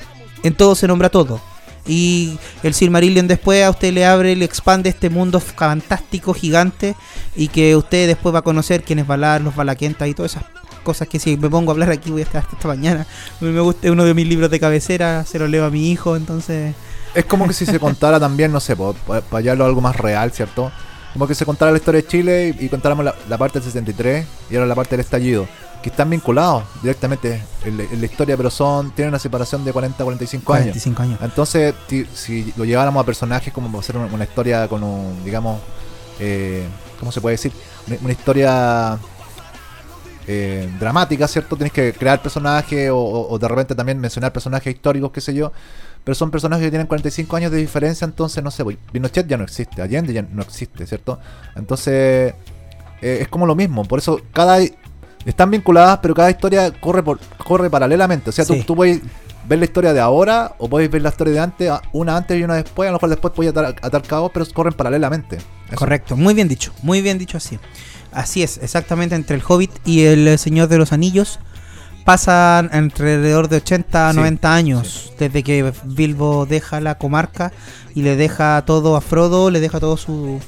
En todo se nombra todo. Y el Silmarillion después a usted le abre, le expande este mundo fantástico, gigante, y que usted después va a conocer quién es Valar, los Valaquentas y todas esas cosas que si me pongo a hablar aquí voy a estar hasta esta mañana. Me gusta uno de mis libros de cabecera, se lo leo a mi hijo, entonces... Es como que si se contara también, no sé, para hallarlo algo más real, ¿cierto? Como que se contara la historia de Chile y, contáramos la, parte del 63 y ahora la parte del estallido, que están vinculados directamente en, la historia, pero son tienen una separación de 40 a 45 años. 45 años. Entonces, si, lo lleváramos a personajes como hacer una, historia con un, digamos, eh, ¿cómo se puede decir? una historia eh, dramática, ¿cierto? Tienes que crear personajes o, de repente también mencionar personajes históricos, qué sé yo. Pero son personajes que tienen 45 años de diferencia, entonces no sé, Pinochet ya no existe, Allende ya no existe, ¿cierto? Entonces eh, es como lo mismo, por eso cada... Están vinculadas, pero cada historia corre por corre paralelamente. O sea, tú, tú puedes ver la historia de ahora o puedes ver la historia de antes, una antes y una después, a lo mejor después puedes atar, atar cabos, pero corren paralelamente. Correcto, muy bien dicho, muy bien dicho así. Así es, exactamente entre el Hobbit y el Señor de los Anillos pasan alrededor de 80 a 90 años desde que Bilbo deja la comarca y le deja todo a Frodo, le deja todo su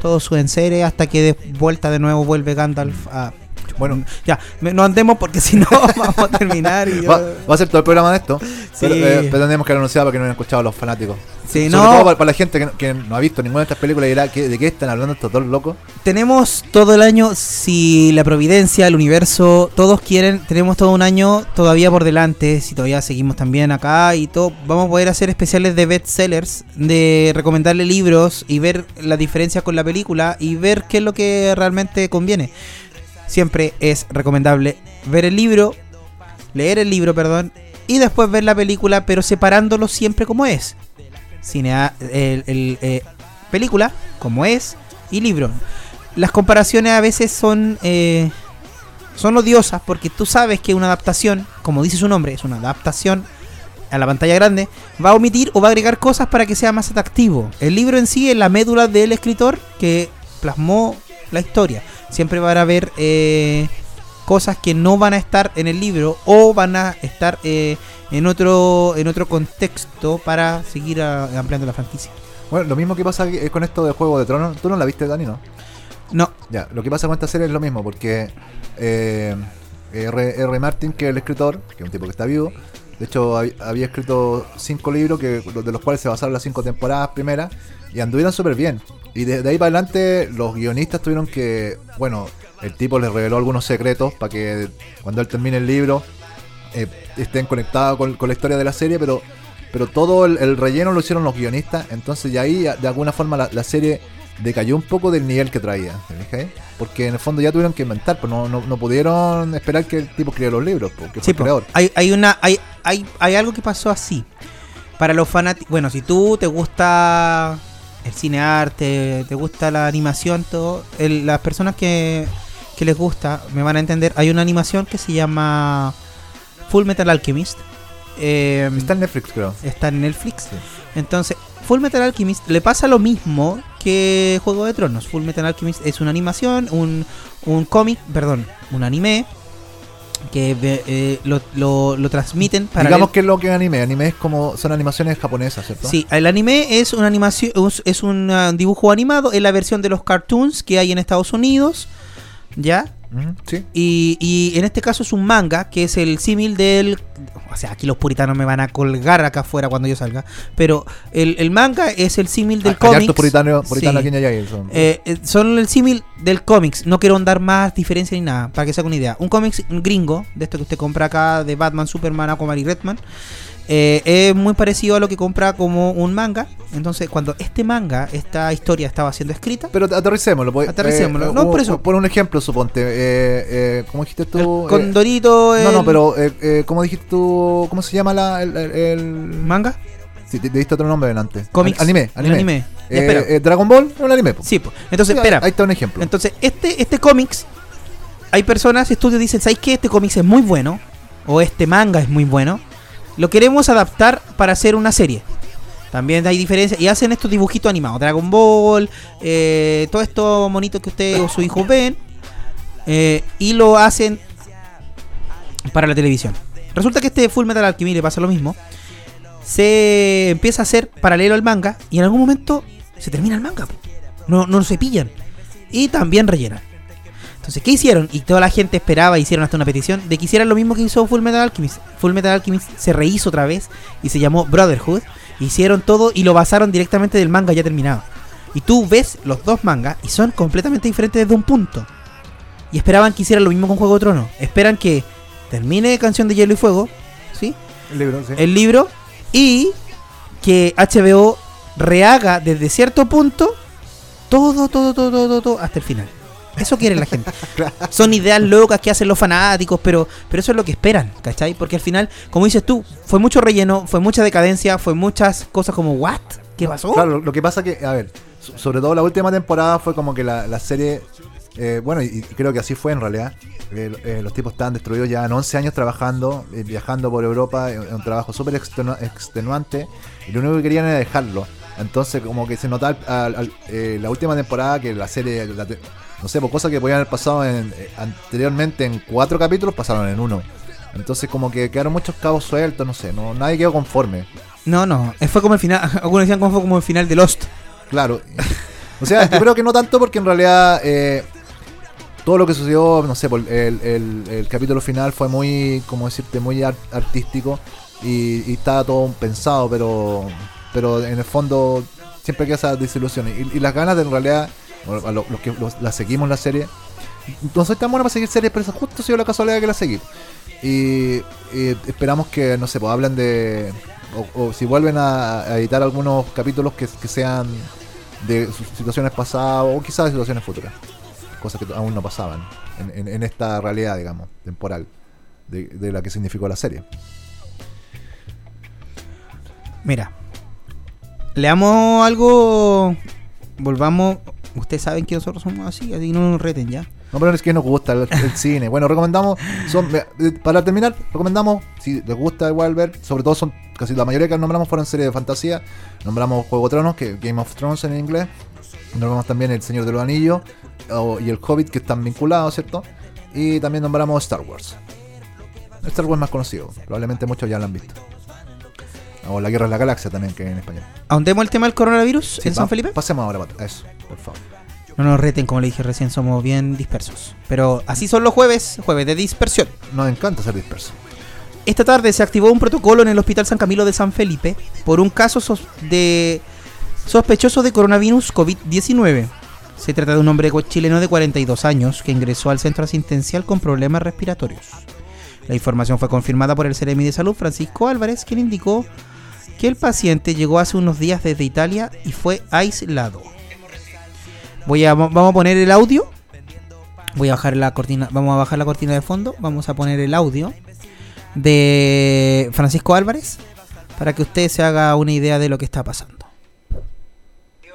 todo su enseres hasta que de vuelta de nuevo vuelve Gandalf a bueno, ya, no andemos porque si no vamos a terminar. Y va, a ser todo el programa de esto. Pero, eh, pero tenemos que anunciar para que no hayan escuchado los fanáticos. Sí, no. para, la gente que, no ha visto ninguna de estas películas y dirá de qué están hablando estos dos locos. Tenemos todo el año, si la providencia, el universo, todos quieren, tenemos todo un año todavía por delante, si todavía seguimos también acá y todo, vamos a poder hacer especiales de bestsellers, de recomendarle libros y ver la diferencia con la película y ver qué es lo que realmente conviene siempre es recomendable ver el libro, leer el libro, perdón, y después ver la película, pero separándolo siempre como es. Cine, el, eh, película como es y libro. Las comparaciones a veces son eh, son odiosas porque tú sabes que una adaptación, como dice su nombre, es una adaptación a la pantalla grande, va a omitir o va a agregar cosas para que sea más atractivo. El libro en sí es la médula del escritor que plasmó la historia siempre van a haber eh, cosas que no van a estar en el libro o van a estar eh, en otro en otro contexto para seguir ampliando la franquicia. Bueno, lo mismo que pasa con esto de Juego de Tronos. ¿Tú no la viste, Dani, no? No. Ya, lo que pasa con esta serie es lo mismo, porque eh, R. R. Martin, que es el escritor, que es un tipo que está vivo, de hecho había escrito cinco libros que, de los cuales se basaron las cinco temporadas primeras y anduvieron súper bien. Y de, ahí para adelante los guionistas tuvieron que, bueno, el tipo les reveló algunos secretos para que cuando él termine el libro eh, estén conectados con, la historia de la serie, pero, pero todo el, relleno lo hicieron los guionistas, entonces ya ahí de alguna forma la, serie decayó un poco del nivel que traía, porque en el fondo ya tuvieron que inventar, pues no, no, pudieron esperar que el tipo escribiera los libros, porque fue creador. Hay, hay, una, hay, hay, hay algo que pasó así. Para los fanáticos, bueno, si tú te gusta el cine arte, te gusta la animación, todo, las personas que, que les gusta me van a entender. Hay una animación que se llama Full Metal Alchemist. Em, está en Netflix, creo. Está en Netflix. Entonces, Full Metal Alchemist le pasa lo mismo que Juego de Tronos. Full Metal Alchemist es una animación, un, un cómic, perdón, un anime que eh, lo, lo, transmiten para digamos que es lo que es anime. Anime es como son animaciones japonesas cierto sí el anime es una animación es un dibujo animado es la versión de los cartoons que hay en Estados Unidos ya y, y, en este caso es un manga, que es el símil del... O sea, aquí los puritanos me van a colgar acá afuera cuando yo salga. Pero el, manga es el símil del cómic. Puritano, puritano son. Eh, eh, son el símil del cómics. No quiero dar más diferencia ni nada, para que se haga una idea. Un cómics gringo, de esto que usted compra acá, de Batman, Superman, Aquaman y Redman eh, es muy parecido a lo que compra como un manga. Entonces, cuando este manga, esta historia estaba siendo escrita. Pero aterricémoslo. Pues, aterricémoslo. Eh, no, por eso. Por un ejemplo, suponte. Eh, ¿Cómo dijiste tú? El Condorito. No, no, pero. ¿Cómo dijiste tú? ¿Cómo se llama la, el, manga? Sí, te, diste otro nombre delante. Comics. Anime. Anime. Dragon Ball es un anime. Sí, pues. Entonces, espera. Ahí está un ejemplo. Entonces, este, este cómics. Hay personas, estudios dicen, ¿sabes qué? Este cómics es muy bueno. O este manga es muy bueno lo queremos adaptar para hacer una serie. También hay diferencias. Y hacen estos dibujitos animados. Dragon Ball. Eh, todo esto monito que usted o su hijo ven. Eh, y lo hacen para la televisión. Resulta que este Full Metal Alchemy le pasa lo mismo. Se empieza a hacer paralelo al manga. Y en algún momento se termina el manga. No, no se pillan. Y también rellenan. Entonces, ¿qué hicieron? Y toda la gente esperaba, hicieron hasta una petición de que hicieran lo mismo que hizo Full Metal Alchemist. Full Metal Alchemist se rehizo otra vez y se llamó Brotherhood. Hicieron todo y lo basaron directamente del manga ya terminado. Y tú ves los dos mangas y son completamente diferentes desde un punto. Y esperaban que hicieran lo mismo con Juego de Tronos. Esperan que termine Canción de Hielo y Fuego, ¿sí? El libro, sí. El libro y que HBO rehaga desde cierto punto todo, todo, todo, todo, todo hasta el final. Eso quiere la gente. Son ideas locas que hacen los fanáticos, pero, pero eso es lo que esperan, ¿cachai? Porque al final, como dices tú, fue mucho relleno, fue mucha decadencia, fue muchas cosas como, ¿what? ¿Qué pasó? Claro, lo que pasa que, a ver, sobre todo la última temporada fue como que la, serie, eh, bueno, y, creo que así fue en realidad. Eh, eh, los tipos estaban destruidos, ya en 11 años trabajando, viajando por Europa, un trabajo súper extenuante, y lo único que querían era dejarlo. Entonces, como que se notaba la última temporada que la serie, no sé, por cosas que podían haber pasado en, eh, anteriormente en cuatro capítulos, pasaron en uno. Entonces como que quedaron muchos cabos sueltos, no sé, no nadie quedó conforme. No, no, eh, fue como el final, algunos decían como fue como el final de Lost. Claro. O sea, yo creo que no tanto porque en realidad eh, todo lo que sucedió, no sé, el, el, capítulo final fue muy, como decirte, muy artístico y, estaba todo pensado, pero pero en el fondo siempre queda esa desilusión. Y, y las ganas de en realidad los, que la seguimos la serie. No soy tan para seguir series, pero eso justo ha sido la casualidad que la seguí. Y, esperamos que, no sé, pues hablen de. O, si vuelven a, editar algunos capítulos que, sean de situaciones pasadas o quizás de situaciones futuras. Cosas que aún no pasaban en, esta realidad, digamos, temporal de, de la que significó la serie. Mira, leamos algo. Volvamos Ustedes saben que nosotros somos así, así no nos reten ya. No, pero es que nos gusta el, cine. Bueno, recomendamos, eh, para terminar, recomendamos, si les gusta igual ver, sobre todo son, casi la mayoría que nombramos fueron series de fantasía. Nombramos Juego de Tronos, que Game of Thrones en inglés. Nombramos también El Señor de los Anillos y El Hobbit, que están vinculados, ¿cierto? Y también nombramos Star Wars. Star Wars más conocido, probablemente muchos ya lo han visto. O La Guerra de la Galaxia también, que en español. ¿Ahondemos el tema del coronavirus en San Felipe? Pasemos ahora a eso, por favor. No nos reten, como le dije recién, somos bien dispersos. Pero así son los jueves, jueves de dispersión. Nos encanta ser dispersos. Esta tarde se activó un protocolo en el Hospital San Camilo de San Felipe por un caso de sospechoso de coronavirus COVID-19. Se trata de un hombre chileno de 42 años que ingresó al centro asistencial con problemas respiratorios. La información fue confirmada por el Ceremi de Salud Francisco Álvarez, quien indicó que el paciente llegó hace unos días desde Italia y fue aislado. Voy a, vamos a poner el audio. Voy a bajar la cortina, vamos a bajar la cortina de fondo. Vamos a poner el audio de Francisco Álvarez para que usted se haga una idea de lo que está pasando.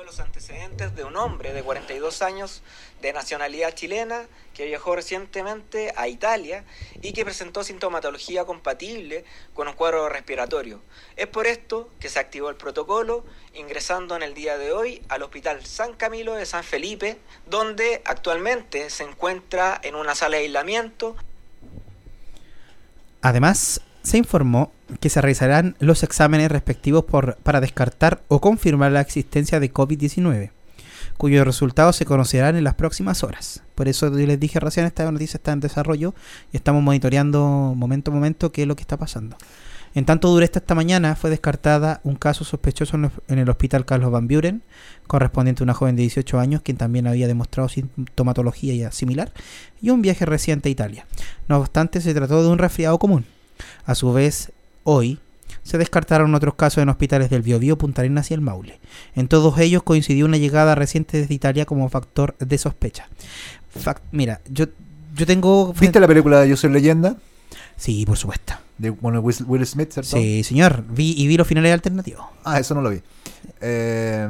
Los antecedentes de un hombre de 42 años de nacionalidad chilena que viajó recientemente a Italia y que presentó sintomatología compatible con un cuadro respiratorio. Es por esto que se activó el protocolo ingresando en el día de hoy al Hospital San Camilo de San Felipe, donde actualmente se encuentra en una sala de aislamiento. Además, se informó que se realizarán los exámenes respectivos por, para descartar o confirmar la existencia de COVID-19 cuyos resultados se conocerán en las próximas horas. Por eso les dije recién, esta noticia está en desarrollo y estamos monitoreando momento a momento qué es lo que está pasando. En tanto dura esta mañana, fue descartada un caso sospechoso en el hospital Carlos Van Buren, correspondiente a una joven de 18 años, quien también había demostrado sintomatología similar, y un viaje reciente a Italia. No obstante, se trató de un resfriado común. A su vez, hoy, se descartaron otros casos en hospitales del Biobío, Punta Arenas y el Maule. En todos ellos coincidió una llegada reciente desde Italia como factor de sospecha. mira, yo, yo tengo... ¿Viste la película de Yo soy leyenda? Sí, por supuesto. De Will, Smith, ¿cierto? Sí, señor. Vi, y vi los finales alternativos. Ah, eso no lo vi. Eh,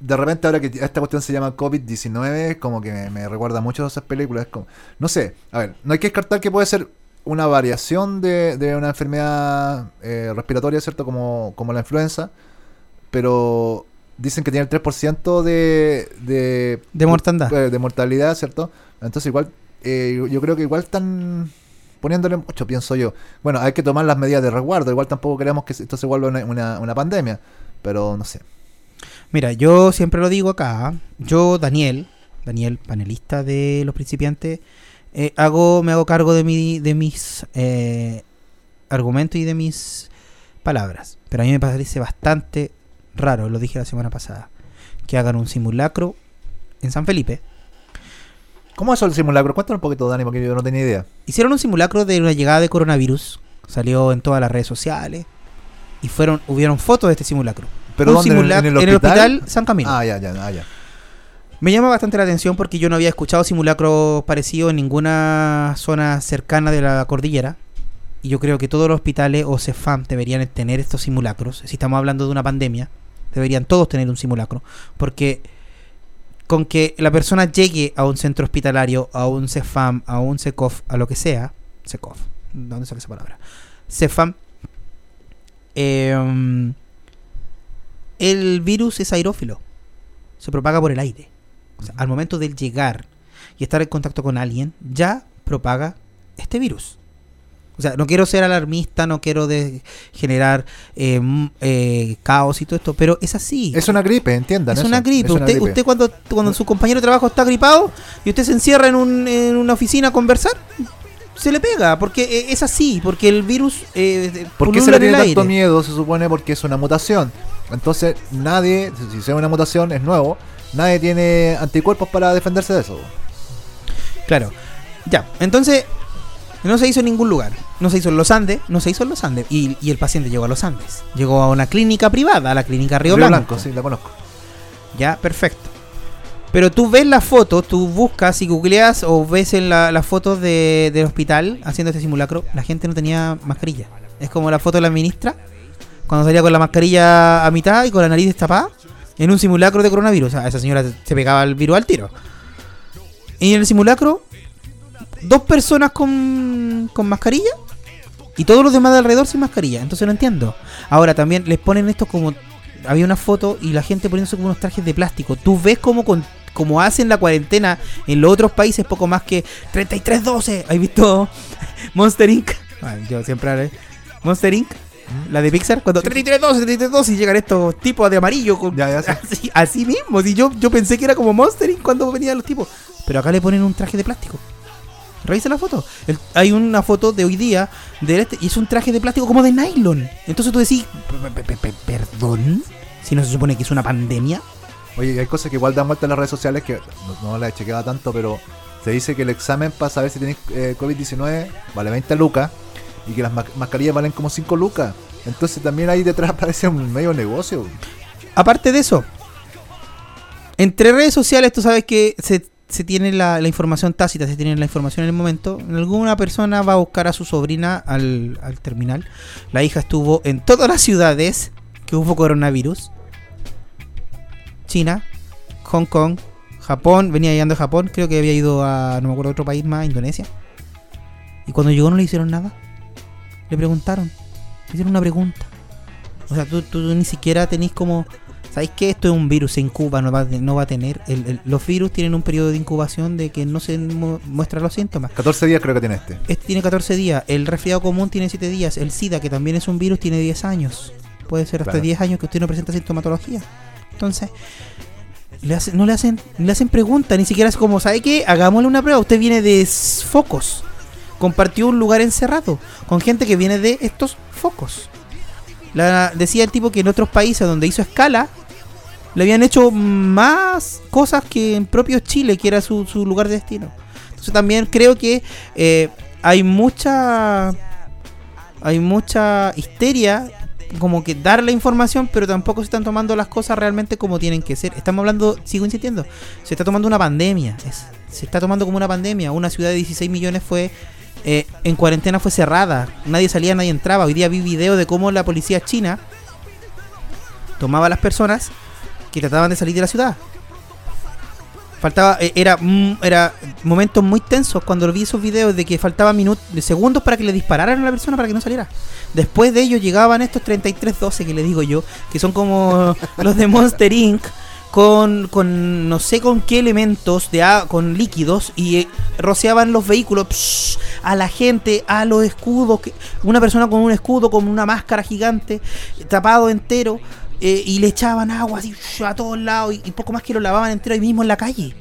de repente, ahora que esta cuestión se llama COVID-19, como que me, recuerda mucho a esas películas. Como, no sé, a ver, no hay que descartar que puede ser una variación de, de una enfermedad eh, respiratoria, ¿cierto? Como, como la influenza, pero dicen que tiene el 3% de, de, de mortandad. De, mortalidad, ¿cierto? Entonces, igual, eh, yo creo que igual están poniéndole mucho, pienso yo. Bueno, hay que tomar las medidas de resguardo. Igual tampoco queremos que esto se vuelva una, pandemia. Pero no sé. Mira, yo siempre lo digo acá. Yo, Daniel, Daniel, panelista de los principiantes, eh, hago, me hago cargo de, mi, de mis eh, argumentos y de mis palabras. Pero a mí me parece bastante raro, lo dije la semana pasada, que hagan un simulacro en San Felipe ¿Cómo es el simulacro? Cuéntanos un poquito, Dani, porque yo no tenía idea. Hicieron un simulacro de una llegada de coronavirus. Salió en todas las redes sociales. Y fueron, hubieron fotos de este simulacro. ¿Pero dónde? ¿En, el hospital? San Camilo. Ah, ya, ya, ah, ya. Me llama bastante la atención porque yo no había escuchado simulacros parecidos en ninguna zona cercana de la cordillera. Y yo creo que todos los hospitales o CEFAM deberían tener estos simulacros. Si estamos hablando de una pandemia, deberían todos tener un simulacro. Porque con que la persona llegue a un centro hospitalario, a un CEFAM, a un CECOF, a lo que sea, CECOF, ¿dónde sale esa palabra? CEFAM, em, el virus es aerófilo, se propaga por el aire. O sea, al momento de llegar y estar en contacto con alguien, ya propaga este virus. O sea, no quiero ser alarmista, no quiero de generar eh, eh, caos y todo esto, pero es así. Es una gripe, entiendan. Es, una gripe. usted, usted cuando, cuando su compañero de trabajo está gripado y usted se encierra en, un, en una oficina a conversar, se le pega, porque eh, es así, porque el virus... Eh, ¿Por qué se le tiene tanto miedo? Se supone porque es una mutación. Entonces nadie, si sea una mutación, es nuevo, nadie tiene anticuerpos para defenderse de eso. Claro. Ya, entonces no se hizo en ningún lugar. No se hizo en los Andes, no se hizo en los Andes. Y, el paciente llegó a los Andes. Llegó a una clínica privada, a la clínica Río, Río Blanco. Sí, la conozco. Ya, perfecto. Pero tú ves la foto, tú buscas y googleas o ves en la, las fotos de, del hospital haciendo este simulacro, la gente no tenía mascarilla. Es como la foto de la ministra, cuando salía con la mascarilla a mitad y con la nariz destapada, en un simulacro de coronavirus. Sea, esa señora se pegaba el virus al tiro. Y en el simulacro dos personas con, con mascarilla y todos los demás de alrededor sin mascarilla. Entonces no entiendo. Ahora también les ponen esto como. Había una foto y la gente poniéndose como unos trajes de plástico. Tú ves como con, como hacen la cuarentena en los otros países, poco más que 3312. ¿Has visto Monster Inc? yo siempre Monster Inc. La de Pixar, cuando 3312, 3312 y llegan estos tipos de amarillo. Con, así, así, mismo. Y yo, yo pensé que era como Monster cuando venían los tipos. Pero acá le ponen un traje de plástico. Revisa la foto. hay una foto de hoy día de este y es un traje de plástico como de nylon. Entonces tú decís, perdón, si no se supone que es una pandemia. Oye, hay cosas que igual dan vuelta en las redes sociales que no, la he chequeado tanto, pero se dice que el examen para saber si tienes eh, COVID-19 vale 20 lucas y que las mascarillas valen como 5 lucas. Entonces también ahí detrás aparece un medio negocio. Aparte de eso, entre redes sociales tú sabes que se se tiene la, información tácita, se tiene la información en el momento, alguna persona va a buscar a su sobrina al, terminal. La hija estuvo en todas las ciudades que hubo coronavirus. China, Hong Kong, Japón, venía llegando a Japón, creo que había ido a, no me acuerdo, otro país más, Indonesia. Y cuando llegó no le hicieron nada. Le preguntaron, le hicieron una pregunta. O sea, tú, tú ni siquiera tenés como ¿Sabéis que esto es un virus? Se incuba, no va, no va a tener. los virus tienen un periodo de incubación de que no se muestran los síntomas. 14 días creo que tiene este. Este tiene 14 días. El resfriado común tiene 7 días. El SIDA, que también es un virus, tiene 10 años. Puede ser hasta 10 años que usted no presenta sintomatología. Entonces, le no le hacen, le hacen preguntas, ni siquiera es como, ¿sabe qué? Hagámosle una prueba. Usted viene de focos. Compartió un lugar encerrado con gente que viene de estos focos. La, decía el tipo que en otros países donde hizo escala, le habían hecho más cosas que en propio Chile, que era su, lugar de destino. Entonces también creo que eh, hay mucha hay mucha histeria como que dar la información, pero tampoco se están tomando las cosas realmente como tienen que ser. Estamos hablando, sigo insistiendo, se está tomando una pandemia, se está tomando como una pandemia. Una ciudad de 16 millones fue eh, en cuarentena fue cerrada, nadie salía, nadie entraba. Hoy día vi video de cómo la policía china tomaba a las personas que trataban de salir de la ciudad. Faltaba, eh, era, mm, era momentos muy tensos cuando vi esos videos de que faltaban minutos, segundos para que le dispararan a la persona para que no saliera. Después de ello llegaban estos 3312 que le digo yo, que son como los de Monster Inc. Con, con no sé con qué elementos, de con líquidos, y eh, rociaban los vehículos a la gente, a los escudos. Que, una persona con un escudo, con una máscara gigante, tapado entero, eh, y le echaban agua así a todos lados, y, y poco más que lo lavaban entero ahí mismo en la calle.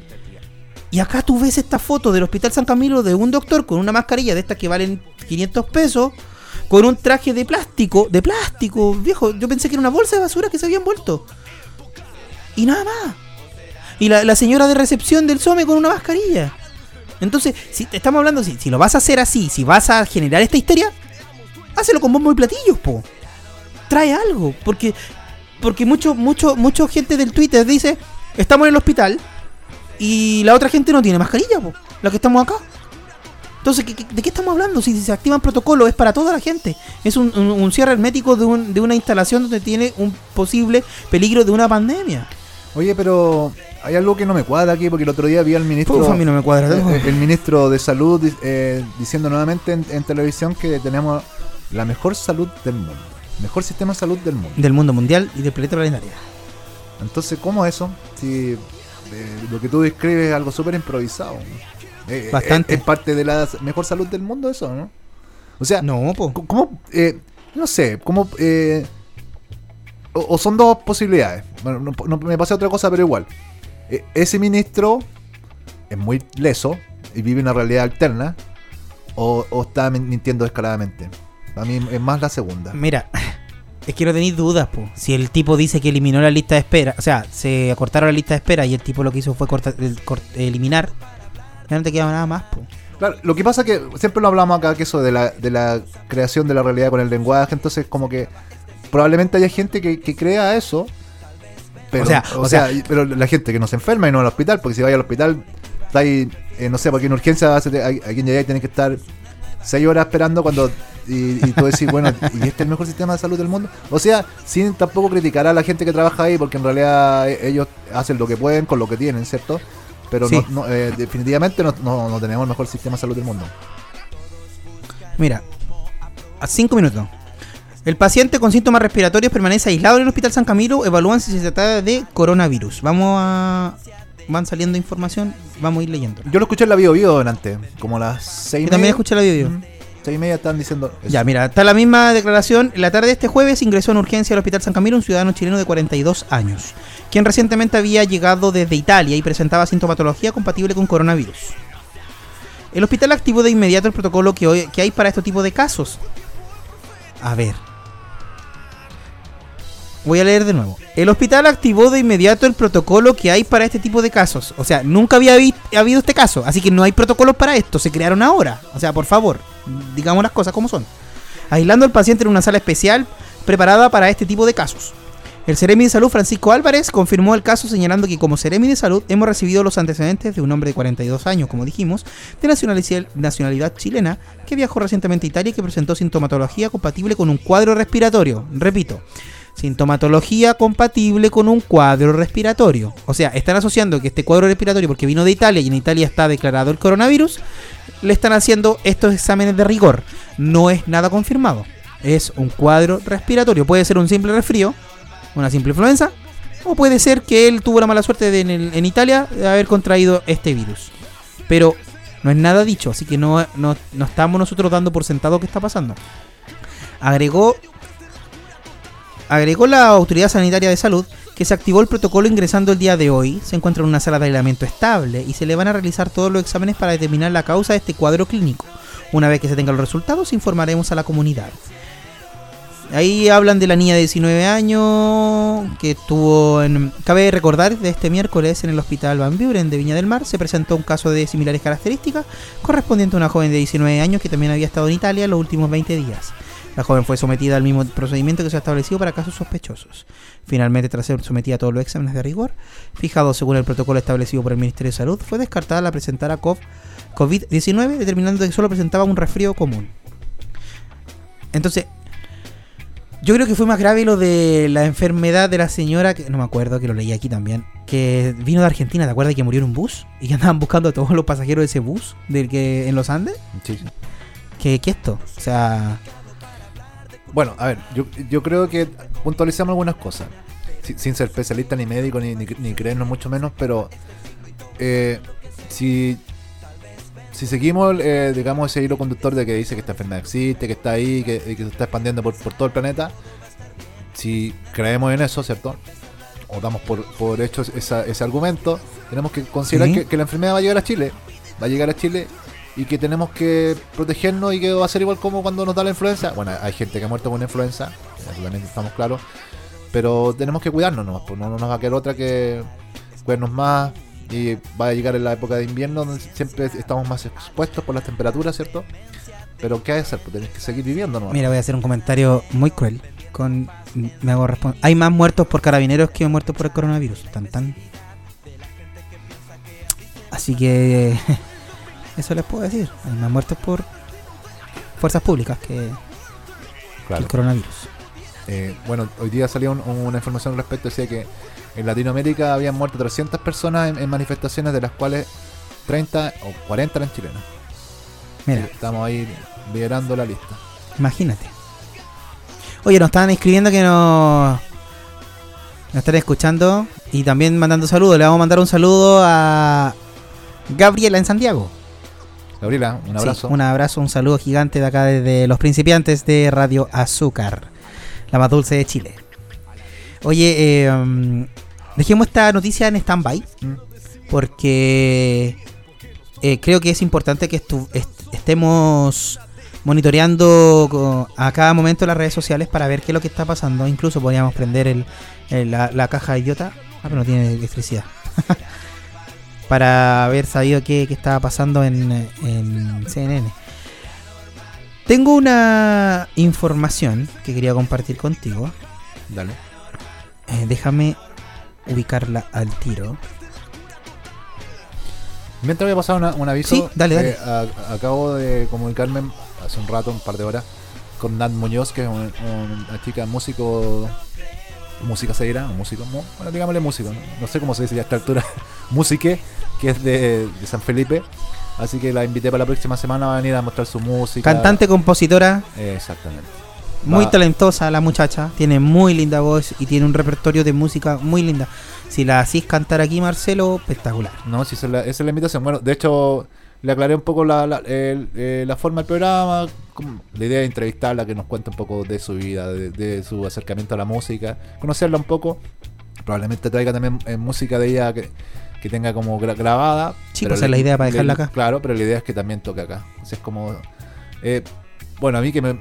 Y acá tú ves esta foto del Hospital San Camilo de un doctor con una mascarilla de estas que valen 500 pesos con un traje de plástico, de plástico, viejo. Yo pensé que era una bolsa de basura que se había envuelto. Y nada más. Y la, señora de recepción del SOME con una mascarilla. Entonces, si estamos hablando, si, si lo vas a hacer así, si vas a generar esta histeria, hácelo con bombo y platillos, po. Trae algo. Porque, porque mucho, mucho, mucha gente del Twitter dice, estamos en el hospital y la otra gente no tiene mascarilla, po. La que estamos acá. Entonces, ¿de qué estamos hablando? Si se activan protocolos, es para toda la gente. Es un, cierre hermético de, una instalación donde tiene un posible peligro de una pandemia. Oye, pero hay algo que no me cuadra aquí, porque el otro día vi al ministro. a mí no me cuadra. Eh, el, ministro de Salud eh, diciendo nuevamente en, televisión que tenemos la mejor salud del mundo. Mejor sistema de salud del mundo. Del mundo mundial y del planeta planetario. Entonces, ¿cómo eso? Si eh, lo que tú describes es algo súper improvisado. Eh, Bastante. Es, parte de la mejor salud del mundo eso, ¿no? O sea, no, ¿cómo? Eh, no sé, ¿cómo? Eh, o, son dos posibilidades. Bueno, no, me pasa otra cosa, pero igual. ese ministro es muy leso y vive una realidad alterna. O, está mintiendo descaradamente. A mí es más la segunda. Mira, es que no tenéis dudas, po. Si el tipo dice que eliminó la lista de espera, o sea, se acortaron la lista de espera y el tipo lo que hizo fue eliminar ya no te queda nada más, Claro, lo que pasa es que siempre lo hablamos acá, que eso de la, de la creación de la realidad con el lenguaje, entonces como que probablemente haya gente que, crea eso, pero, o sea, pero la gente que no se enferma y no al hospital, porque si vaya al hospital, está ahí, eh, no sé, porque en urgencia a, quien llega y tiene que estar seis horas esperando cuando y, tú decís, bueno, ¿y este es el mejor sistema de salud del mundo? O sea, sin tampoco criticar a la gente que trabaja ahí, porque en realidad eh, ellos hacen lo que pueden con lo que tienen, ¿cierto? Pero eh, definitivamente no, tenemos el mejor sistema de salud del mundo. Mira, a cinco minutos. El paciente con síntomas respiratorios permanece aislado en el Hospital San Camilo. Evalúan si se trata de coronavirus. Vamos a. Van saliendo información, vamos a ir leyendo. Yo lo escuché en la Bio Bio delante, como las seis y también escuché la Bio Bio. Seis y media están diciendo. Ya, mira, está la misma declaración. La tarde de este jueves ingresó en urgencia al Hospital San Camilo un ciudadano chileno de 42 años quien recientemente había llegado desde Italia y presentaba sintomatología compatible con coronavirus. El hospital activó de inmediato el protocolo que, hoy, que hay para este tipo de casos. A ver. Voy a leer de nuevo. El hospital activó de inmediato el protocolo que hay para este tipo de casos. O sea, nunca había habido este caso. Así que no hay protocolos para esto. Se crearon ahora. O sea, por favor, digamos las cosas como son. Aislando al paciente en una sala especial preparada para este tipo de casos. El Ceremi de Salud Francisco Álvarez confirmó el caso señalando que como Ceremi de Salud hemos recibido los antecedentes de un hombre de 42 años, como dijimos, de nacionalidad, chilena, que viajó recientemente a Italia y que presentó sintomatología compatible con un cuadro respiratorio. Repito, sintomatología compatible con un cuadro respiratorio. O sea, están asociando que este cuadro respiratorio, porque vino de Italia y en Italia está declarado el coronavirus, le están haciendo estos exámenes de rigor. No es nada confirmado. Es un cuadro respiratorio. Puede ser un simple resfrío, una simple influenza, o puede ser que él tuvo la mala suerte de en, Italia de haber contraído este virus. Pero no es nada dicho, así que no, no, estamos nosotros dando por sentado que está pasando. Agregó, agregó la Autoridad Sanitaria de Salud que se activó el protocolo ingresando el día de hoy. Se encuentra en una sala de aislamiento estable y se le van a realizar todos los exámenes para determinar la causa de este cuadro clínico. Una vez que se tengan los resultados, informaremos a la comunidad. Ahí hablan de la niña de 19 años que estuvo en... Cabe recordar de este miércoles en el hospital Van Buren de Viña del Mar se presentó un caso de similares características correspondiente a una joven de 19 años que también había estado en Italia los últimos 20 días. La joven fue sometida al mismo procedimiento que se ha establecido para casos sospechosos. Finalmente, tras ser sometida a todos los exámenes de rigor, fijado según el protocolo establecido por el Ministerio de Salud, fue descartada la presentar a COVID-19, determinando que solo presentaba un resfrío común. Entonces, yo creo que fue más grave lo de la enfermedad de la señora, que no me acuerdo, que lo leí aquí también, que vino de Argentina, ¿te acuerdas que murió en un bus? Y que andaban buscando a todos los pasajeros de ese bus del que en los Andes. Sí, sí. ¿Qué, qué esto? O sea... Bueno, a ver, yo, yo creo que puntualizamos algunas cosas. sin ser especialista ni médico, ni, ni, creernos mucho menos, pero eh, si si seguimos, eh, digamos, ese hilo conductor de que dice que esta enfermedad existe, que está ahí, que, que se está expandiendo por, todo el planeta, si creemos en eso, ¿cierto? O damos por, por hecho ese argumento, tenemos que considerar que, la enfermedad va a llegar a Chile, va a llegar a Chile y que tenemos que protegernos y que va a ser igual como cuando nos da la influenza. Bueno, hay gente que ha muerto con influenza, también estamos claros, pero tenemos que cuidarnos, ¿no? Pues no, nos va a quedar otra que cuidarnos más, y va a llegar en la época de invierno donde siempre estamos más expuestos por las temperaturas, ¿cierto? Pero ¿qué hay que hacer? Pues tenés que seguir viviendo, ¿no? Mira, voy a hacer un comentario muy cruel. Con, me hago Hay más muertos por carabineros que muertos por el coronavirus. Tan tan. Así que eso les puedo decir. Hay más muertos por fuerzas públicas que, el coronavirus. Eh, bueno, hoy día salió una información al respecto. Decía que en Latinoamérica habían muerto 300 personas en, manifestaciones, de las cuales 30 o 40 eran chilenas. Mira. Estamos ahí liderando la lista. Imagínate. Oye, nos estaban escribiendo que nos, nos están escuchando y también mandando saludos. Le vamos a mandar un saludo a Gabriela en Santiago. Gabriela, un abrazo. un abrazo, un saludo gigante de acá desde los principiantes de Radio Azúcar, la más dulce de Chile. Oye, eh, dejemos esta noticia en stand-by. Mm. Porque eh, creo que es importante que estemos monitoreando a cada momento las redes sociales para ver qué es lo que está pasando. Incluso podríamos prender el, la, caja idiota. Ah, pero no tiene electricidad. para haber sabido qué, estaba pasando en, en CNN. Tengo una información que quería compartir contigo. Dale. Eh, déjame ubicarla al tiro. Mientras voy a pasar un aviso. Sí, dale, dale. Eh, acabo de comunicarme hace un rato, un par de horas, con Nat Muñoz, que es una chica músico. Música se dirá, músico, bueno, digámosle músico, no, sé cómo se dice ya a esta altura. Musique, que es de, San Felipe. Así que la invité para la próxima semana a venir a mostrar su música. Cantante, compositora. exactamente. Muy talentosa la muchacha, tiene muy linda voz y tiene un repertorio de música muy linda. Si la hacís cantar aquí, Marcelo, espectacular. No, si esa es la, invitación. Bueno, de hecho, le aclaré un poco la, la, eh, forma del programa. La idea de entrevistarla, que nos cuente un poco de su vida, de, su acercamiento a la música, conocerla un poco. Probablemente traiga también eh, música de ella que, tenga como grabada. Sí, pues es la idea para dejarla acá. Claro, pero la idea es que también toque acá. Así es como. Eh, bueno, a mí que me,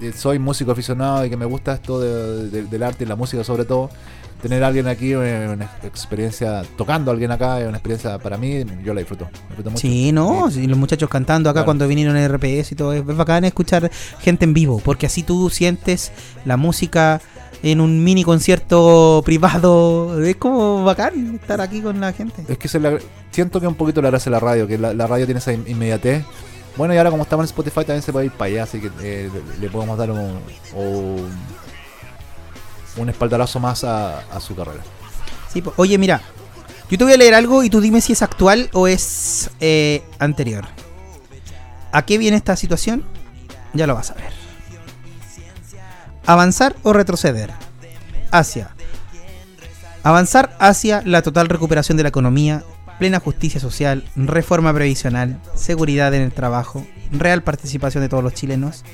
eh, soy músico aficionado y que me gusta esto del arte y la música sobre todo, tener a alguien aquí, una, experiencia tocando a alguien acá, es una experiencia para mí, yo la disfruto. Sí, no, y los muchachos cantando acá cuando vinieron en RPS y todo, es bacán escuchar gente en vivo, porque así tú sientes la música en un mini concierto privado, es como bacán estar aquí con la gente. Es que siento que un poquito la gracia de la radio, que la, la radio tiene esa inmediatez bueno, y ahora como estamos en Spotify también se puede ir para allá, así que eh, le podemos dar un, un, espaldarazo más a, su carrera. Oye, mira, yo te voy a leer algo y tú dime si es actual o es eh, anterior. ¿A qué viene esta situación? Ya lo vas a ver. Avanzar o retroceder. Hacia. Avanzar hacia la total recuperación de la economía plena justicia social, reforma previsional, seguridad en el trabajo, real participación de todos los chilenos,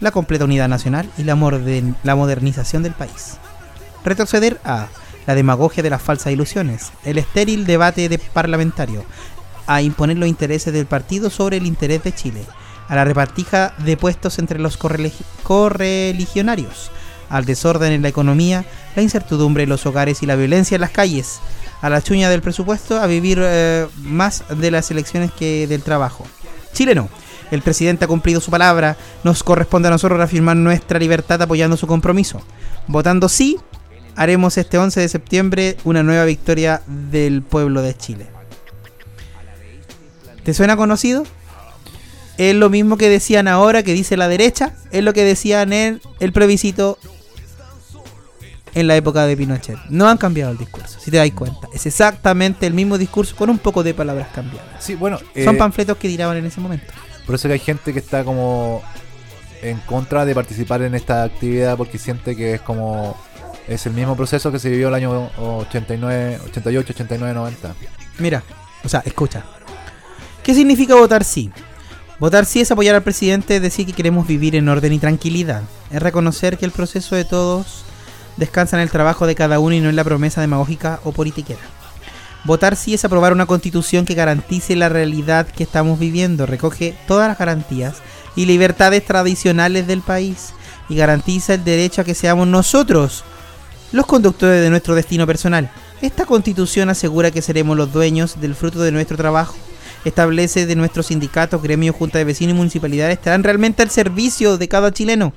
la completa unidad nacional y la, modernización del país. Retroceder a la demagogia de las falsas ilusiones, el estéril debate de parlamentario, a imponer los intereses del partido sobre el interés de Chile, a la repartija de puestos entre los correligionarios, al desorden en la economía, la incertidumbre en los hogares y la violencia en las calles, a la chuña del presupuesto, a vivir eh, más de las elecciones que del trabajo. Chile no. El presidente ha cumplido su palabra, nos corresponde a nosotros reafirmar nuestra libertad apoyando su compromiso. Votando sí, haremos este 11 de septiembre una nueva victoria del pueblo de Chile. ¿Te suena conocido? Es lo mismo que decían ahora, que dice la derecha, es lo que decían en el plebiscito en la época de Pinochet. No han cambiado el discurso, si te das cuenta. Es exactamente el mismo discurso con un poco de palabras cambiadas. Sí, bueno, son eh, panfletos que tiraban en ese momento. Por eso que hay gente que está como en contra de participar en esta actividad porque siente que es como es el mismo proceso que se vivió el año 89, 88, 89, 90. Mira, o sea, escucha. ¿Qué significa votar sí? Votar sí es apoyar al presidente, es decir que queremos vivir en orden y tranquilidad. Es reconocer que el proceso de todos descansa en el trabajo de cada uno y no en la promesa demagógica o politiquera. Votar sí es aprobar una constitución que garantice la realidad que estamos viviendo, recoge todas las garantías y libertades tradicionales del país y garantiza el derecho a que seamos nosotros los conductores de nuestro destino personal. Esta constitución asegura que seremos los dueños del fruto de nuestro trabajo establece de nuestros sindicatos, gremios, junta de vecinos y municipalidades estarán realmente al servicio de cada chileno.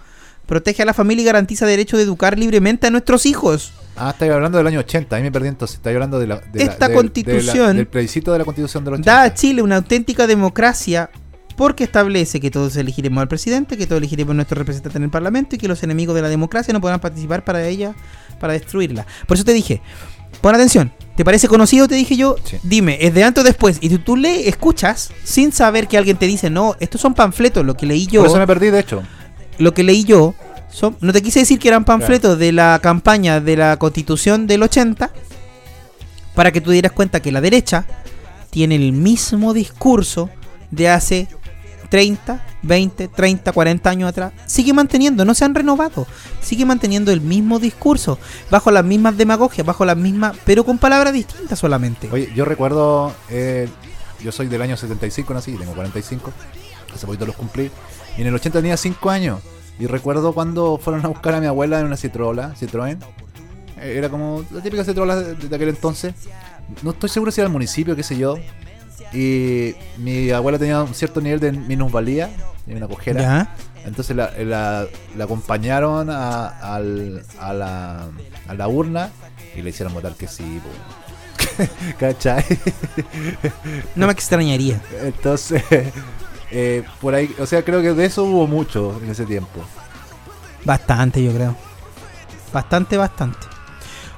Protege a la familia y garantiza derecho de educar libremente a nuestros hijos. Ah, estoy hablando del año 80, ahí me perdí entonces. Estoy hablando de la. Esta constitución. del plebiscito de la constitución de los Da a Chile una auténtica democracia porque establece que todos elegiremos al presidente, que todos elegiremos a nuestro representante en el parlamento y que los enemigos de la democracia no podrán participar para ella, para destruirla. Por eso te dije, pon atención, ¿Te parece conocido? Te dije yo. Dime, ¿es de antes o después? Y tú, tú le escuchas sin saber que alguien te dice, no, estos son panfletos, lo que leí yo. Por eso me perdí, de hecho. Lo que leí yo, son, no te quise decir que eran panfletos de la campaña de la constitución del 80, para que tú dieras cuenta que la derecha tiene el mismo discurso de hace 30, 20, 30, 40 años atrás, sigue manteniendo, no se han renovado, sigue manteniendo el mismo discurso, bajo las mismas demagogias, bajo las mismas, pero con palabras distintas solamente. Oye, yo recuerdo, eh, yo soy del año 75, nací, tengo 45, hace poquito los cumplí, y en el 80 tenía 5 años, y recuerdo cuando fueron a buscar a mi abuela en una Citrola, Citroën, eh, era como la típica Citrola de aquel entonces, no estoy seguro si era el municipio, qué sé yo, y mi abuela tenía un cierto nivel de minusvalía, de una cojera. Entonces la, la, acompañaron a, al, a, la, a la urna y le hicieron votar que sí. ¿Cachai? No me extrañaría. Entonces, eh, por ahí, o sea, creo que de eso hubo mucho en ese tiempo. Bastante, yo creo. Bastante, bastante.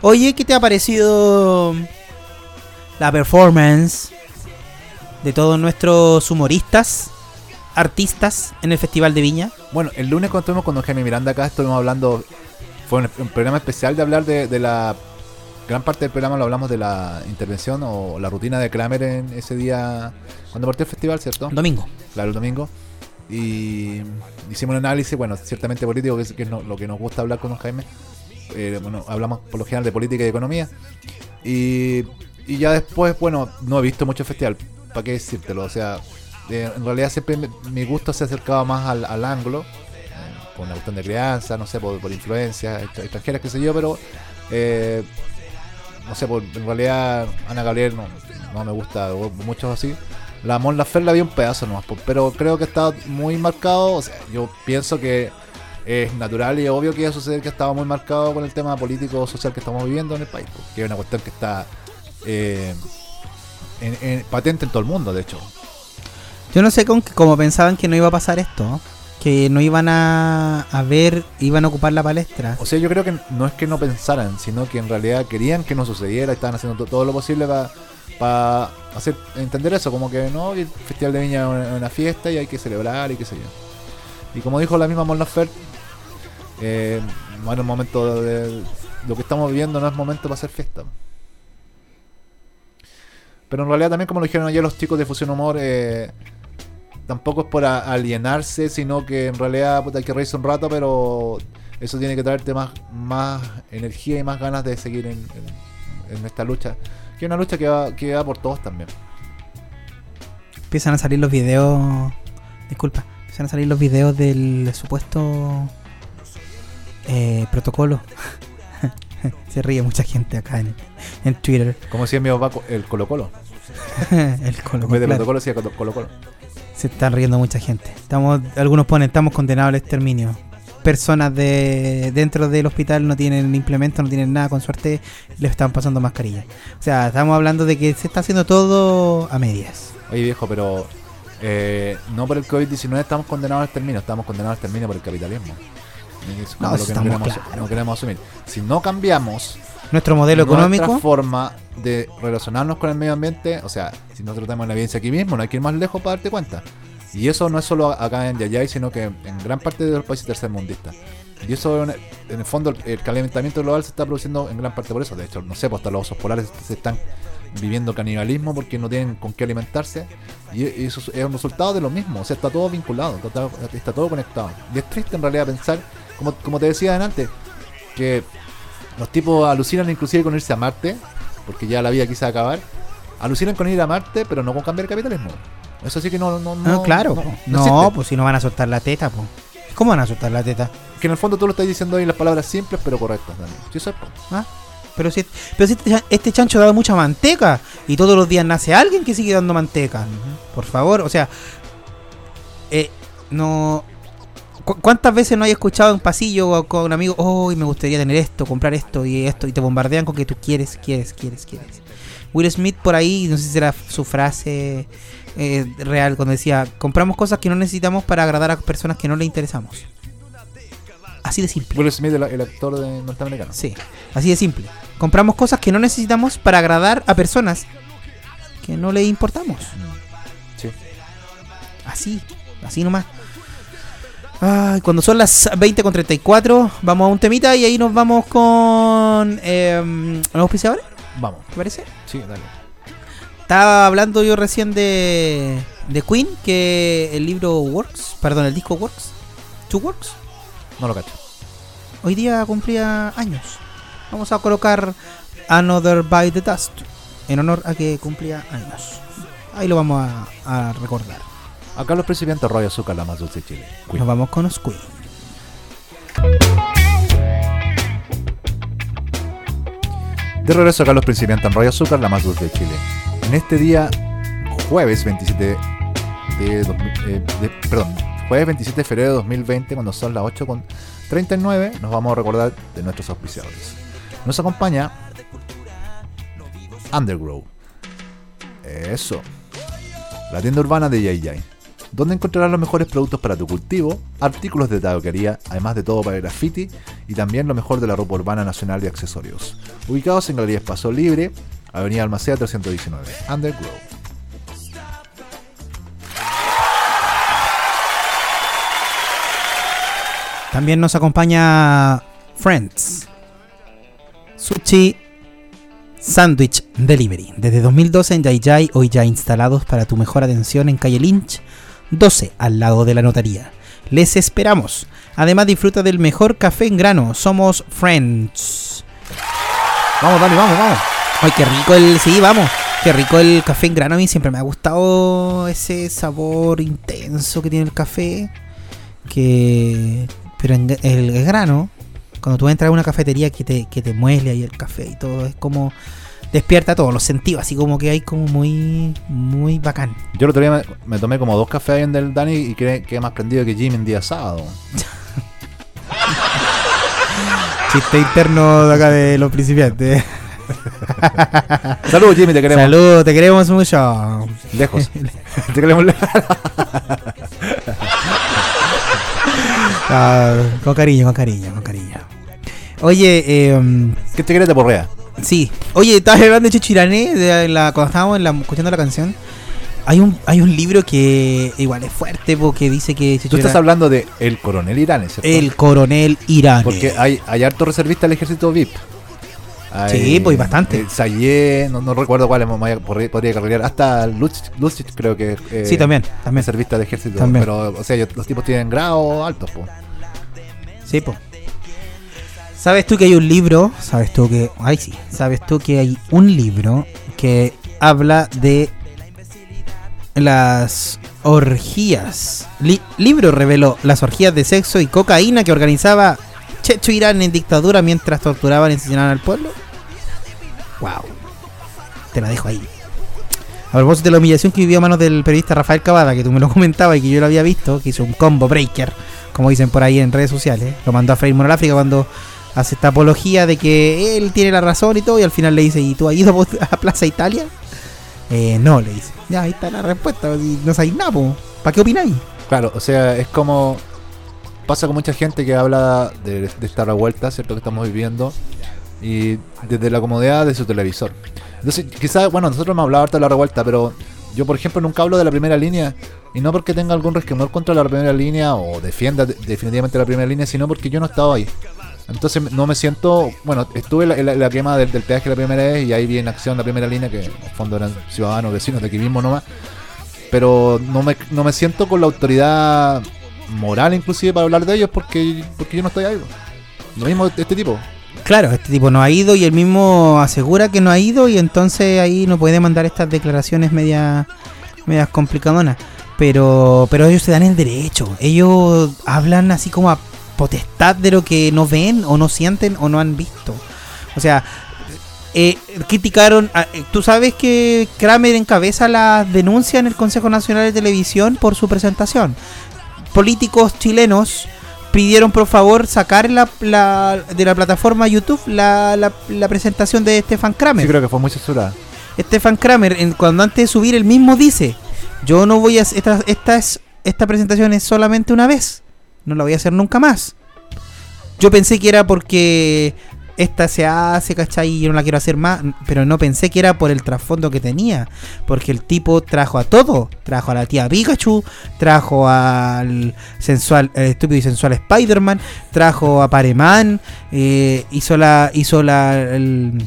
Oye, ¿qué te ha parecido la performance de todos nuestros humoristas, artistas en el Festival de Viña. Bueno, el lunes cuando estuvimos con Jaime Miranda acá, estuvimos hablando, fue un, programa especial de hablar de, la... Gran parte del programa lo hablamos de la intervención o la rutina de Kramer en ese día, cuando partió el festival, ¿cierto? Domingo. Claro, el domingo. Y hicimos un análisis, bueno, ciertamente político, que es, lo que nos gusta hablar con don Jaime. Eh, bueno, hablamos por lo general de política y economía. Y, y ya después, bueno, no he visto mucho festival, ¿para qué decírtelo? O sea, eh, en realidad siempre mi gusto se acercaba más al, al ángulo, eh, por una cuestión de crianza, no sé, por, por influencias extranjeras, qué sé yo, pero eh, no sé, por, en realidad Ana Gabriel no, me gusta mucho así. La Mon Lafer la vi un pedazo nomás, pero creo que está muy marcado, o sea, yo pienso que es natural y obvio que iba a suceder que estaba muy marcado con el tema político social que estamos viviendo en el país, que es una cuestión que está eh, patente en todo el mundo, de hecho. Yo no sé con cómo pensaban que no iba a pasar esto, que no iban a, a, ver, iban a ocupar la palestra. O sea, yo creo que no es que no pensaran, sino que en realidad querían que no sucediera, estaban haciendo todo lo posible para hacer entender eso, como que no, el Festival de Viña es una, fiesta y hay que celebrar y qué sé yo. Y como dijo la misma Mon eh, no es momento de, lo que estamos viviendo, no es momento para hacer fiesta. Pero en realidad también, como lo dijeron ayer los chicos de Fusión Humor, eh, tampoco es por alienarse, sino que en realidad hay que reírse un rato, pero eso tiene que traerte más, más energía y más ganas de seguir en, en, esta lucha. Que es una lucha que va, que va por todos también. Empiezan a salir los videos. Disculpa, empiezan a salir los videos del supuesto eh, protocolo. Se ríe mucha gente acá en, en Twitter. Como decía mi papá, el Colo Colo. el Colo Colo. protocolo decía Colo Colo. Se están riendo mucha gente. Estamos, algunos ponen, estamos condenados al exterminio personas de dentro del hospital no tienen implementos, no tienen nada, con suerte les están pasando mascarillas. O sea, estamos hablando de que se está haciendo todo a medias. Oye viejo, pero eh, no por el COVID-19 estamos condenados al término, estamos condenados al término por el capitalismo. no, lo que no queremos, no queremos, asumir. Si no cambiamos nuestro modelo económico, nuestra forma de relacionarnos con el medio ambiente, o sea, si nosotros tenemos la evidencia aquí mismo, no hay que ir más lejos para darte cuenta. Y eso no es solo acá en Yayay, sino que en gran parte de los países tercermundistas. Y eso, en el fondo, el calentamiento global se está produciendo en gran parte por eso. De hecho, no sé, pues hasta los osos polares se están viviendo canibalismo porque no tienen con qué alimentarse. Y eso es un resultado de lo mismo. O sea, está todo vinculado, está, todo conectado. Y es triste en realidad pensar, como, como te decía antes, que los tipos alucinan inclusive con irse a Marte, porque ya la vida quise acabar. Alucinan con ir a Marte, pero no con cambiar el capitalismo. Eso sí que no. No, no, claro. No, pues si no van a soltar la teta, pues. ¿Cómo van a soltar la teta? Que en el fondo tú lo estás diciendo ahí las palabras simples pero correctas también. Sí, eso es, ¿Ah? Pero si, pero si este, este, chancho da mucha manteca y todos los días nace alguien que sigue dando manteca. Por favor, o sea, eh, no. ¿Cuántas veces no hay escuchado en pasillo con un amigo, oh, me gustaría tener esto, comprar esto y esto, y te bombardean con que tú quieres, quieres, quieres, quieres? Will Smith por ahí, no sé si será su frase eh, real cuando decía, compramos cosas que no necesitamos para agradar a personas que no le interesamos. Así de simple. Will Smith, el, actor de norteamericano. Sí, así de simple. Compramos cosas que no necesitamos para agradar a personas que no le importamos. Sí. Así, así nomás. Ay, cuando son las 20 con 34, vamos a un temita y ahí nos vamos con eh, los auspiciadores. Vamos. ¿Te parece? Sí, dale. Estaba hablando yo recién de, de Queen, que el libro Works, perdón, el disco Works, Two Works. No lo cacho. Hoy día cumplía años. Vamos a colocar Another by the Dust en honor a que cumplía años. Ahí lo vamos a, recordar. Acá los principiantes Roy Azúcar, la más dulce de Chile. Nos vamos con los Queen. De regreso acá los principiantes en Roy Azúcar, la más dulce de Chile. En este día, jueves 27 de, eh, perdón, jueves 27 de febrero de 2020, cuando son las 8 con 39, nos vamos a recordar de nuestros auspiciadores. Nos acompaña Undergrow. Eso. La tienda urbana de Yay Yay donde encontrarás los mejores productos para tu cultivo, artículos de tabaquería, además de todo para graffiti y también lo mejor de la ropa urbana nacional y accesorios. Ubicados en Galería Espacio Libre, Avenida Almacea 319, Undergrow. También nos acompaña Friends. Sushi Sandwich Delivery. Desde 2012 en Yai hoy ya instalados para tu mejor atención en calle Lynch 12, al lado de la notaría. Les esperamos. Además disfruta del mejor café en grano. Somos Friends. Vamos, Dani, vamos, vamos. Ay, qué rico el. Sí, vamos. Qué rico el café en grano. A mí siempre me ha gustado ese sabor intenso que tiene el café. Que. Pero en el, grano, cuando tú entras a una cafetería que te, que te muele ahí el café y todo, es como. Despierta todos los sentidos, así como que hay como muy. Muy bacán. Yo el otro día me, tomé como dos cafés en del Dani y quedé, más prendido que Jimmy en día sábado. Chiste interno de acá de los principiantes. Saludos, Jimmy, te queremos. Saludos, te queremos mucho. Lejos. te queremos lejos. Ah, con cariño, con cariño, con cariño. Oye, eh, ¿qué te querés de porrea? Sí. Oye, estabas hablando de Chichirané de la, cuando estábamos en la, escuchando la canción. Hay un, hay un libro que igual es fuerte porque dice que... Tú estás hablando de El Coronel Irán, ¿cierto? El Coronel Irán. Porque hay, hay harto reservista del ejército VIP sí, pues bastante. Eh, no, recuerdo cuál podría, podría carrerar. Hasta Lucic, creo que. Eh, sí, también. también. Servista de ejército. Pero, o sea, los tipos tienen grado altos, pues. Sí, pues. ¿Sabes tú que hay un libro? ¿Sabes tú que... Ay, sí. ¿Sabes tú que hay un libro que habla de las orgías? libro reveló las orgías de sexo y cocaína que organizaba Checho Irán en dictadura mientras torturaban y asesinaban al pueblo. Wow. Te la dejo ahí. A propósito de la humillación que vivió a manos del periodista Rafael Cavada, que tú me lo comentabas y que yo lo había visto, que hizo un combo breaker, como dicen por ahí en redes sociales. Lo mandó a freír Moral África cuando hace esta apología de que él tiene la razón y todo, y al final le dice, ¿y tú has ido a Plaza Italia? Eh, no, le dice. Ya, ahí está la respuesta. No sabéis nada, ¿para qué opináis? Claro, o sea, es como. Pasa con mucha gente que habla de, esta revuelta, ¿cierto? Que estamos viviendo. Y desde la comodidad de su televisor. Entonces, quizás, bueno, nosotros hemos hablado harto de la revuelta, pero yo, por ejemplo, nunca hablo de la primera línea. Y no porque tenga algún resquemor contra la primera línea o defienda definitivamente la primera línea, sino porque yo no he estado ahí. Entonces no me siento, bueno, estuve en la, quema del, peaje la primera vez y ahí vi en acción la primera línea, que en fondo eran ciudadanos, vecinos de aquí mismo nomás. Pero no me, no me siento con la autoridad moral inclusive para hablar de ellos porque, porque yo no estoy ahí. Lo mismo este tipo. Claro, este tipo no ha ido y él mismo asegura que no ha ido y entonces ahí no puede mandar estas declaraciones medias medias complicadonas. Pero, pero ellos se dan el derecho. Ellos hablan así como a potestad de lo que no ven o no sienten o no han visto. O sea, eh, criticaron. Eh, Tú sabes que Kramer encabeza la denuncia en el Consejo Nacional de Televisión por su presentación. Políticos chilenos pidieron por favor sacar la, de la plataforma YouTube la, la, presentación de Stefan Kramer. Sí, creo que fue muy censurada. Stefan Kramer, cuando antes de subir, el mismo dice: Yo no voy a. Esta, esta, es, esta presentación es solamente una vez no la voy a hacer nunca más. Yo pensé que era porque esta se hace, ¿cachai? Y yo no la quiero hacer más, pero no pensé que era por el trasfondo que tenía, porque el tipo trajo a todo, trajo a la tía Pikachu, trajo al sensual, estúpido y sensual Spider-Man, trajo a Pareman, eh, hizo la, hizo la, el,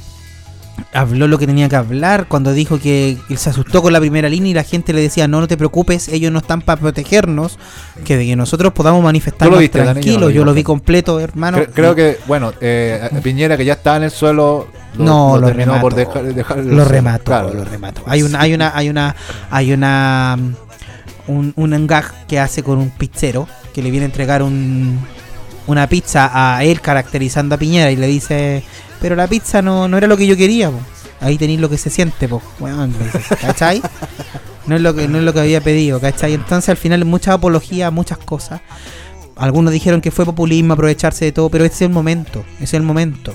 habló lo que tenía que hablar, cuando dijo que él se asustó con la primera línea y la gente le decía, no, no te preocupes, ellos no están para protegernos, que de que nosotros podamos manifestarnos tranquilos, yo lo vi completo, hermano. Creo, que, bueno, eh, Piñera que ya está en el suelo, no, lo, terminó por dejar, lo remató, lo remató. Hay una, hay una, hay una, hay una, un, un gag que hace con un pizzero que le viene a entregar un, una pizza a él caracterizando a Piñera y le dice pero la pizza no, no era lo que yo quería, Ahí tenéis lo que se siente, po. ¿cachai? No es, lo que, no es lo que había pedido, ¿cachai? Entonces al final mucha apología, muchas cosas. Algunos dijeron que fue populismo, aprovecharse de todo, pero ese es el momento, es el momento.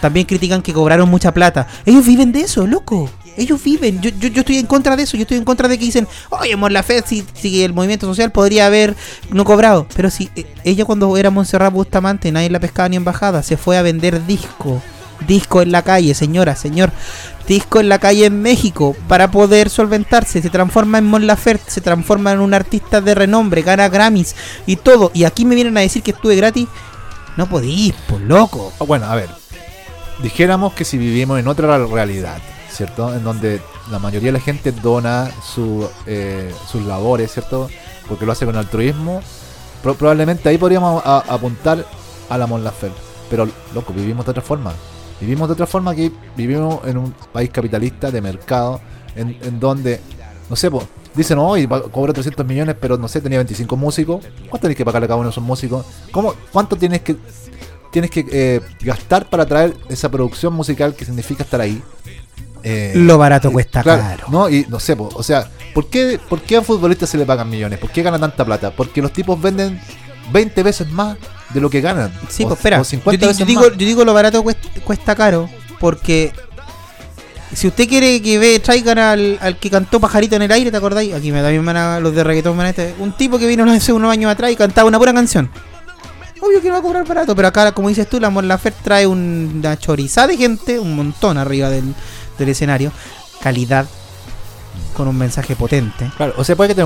También critican que cobraron mucha plata. Ellos viven de eso, loco. Ellos viven. Yo, yo, yo estoy en contra de eso. Yo estoy en contra de que dicen, oye, la fe si, si el movimiento social podría haber no cobrado. Pero si eh, ella cuando era Montserrat Bustamante, nadie la pescaba ni embajada, se fue a vender disco disco en la calle, señora, señor, disco en la calle en México para poder solventarse, se transforma en Mon Laferte, se transforma en un artista de renombre, gana Grammys y todo, y aquí me vienen a decir que estuve gratis, no podís, por loco. Ah, bueno, a ver, dijéramos que si vivimos en otra realidad, ¿cierto? En donde la mayoría de la gente dona su, eh, sus labores, ¿cierto? Porque lo hace con altruismo, probablemente ahí podríamos apuntar a la Mon Laferte. Pero, loco, vivimos de otra forma. Vivimos de otra forma que vivimos en un país capitalista de mercado, en, donde, no sé, pues, dicen, hoy cobra 300 millones, pero no sé, tenía 25 músicos. ¿Cuánto tienes que pagarle a cada uno de esos músicos? ¿Cómo, ¿Cuánto tienes que tienes que eh, gastar para traer esa producción musical que significa estar ahí? Eh, Lo barato cuesta caro. ¿no? Y no sé, o sea, ¿por qué, ¿por qué a futbolistas se le pagan millones? ¿Por qué ganan tanta plata? Porque los tipos venden 20 veces más de lo que ganan. Sí, pues espera. yo, digo, yo digo lo barato cuesta, caro porque si usted quiere que ve, traigan al, al, que cantó Pajarito en el aire, ¿te acordáis? Aquí me da mi mano los de reggaetón, este. Un tipo que vino hace unos años atrás y cantaba una pura canción. Obvio que no va a cobrar barato, pero acá, como dices tú, la Mon Laferte trae una chorizada de gente, un montón arriba del, del escenario. Calidad con un mensaje potente. Claro, o sea, puede que te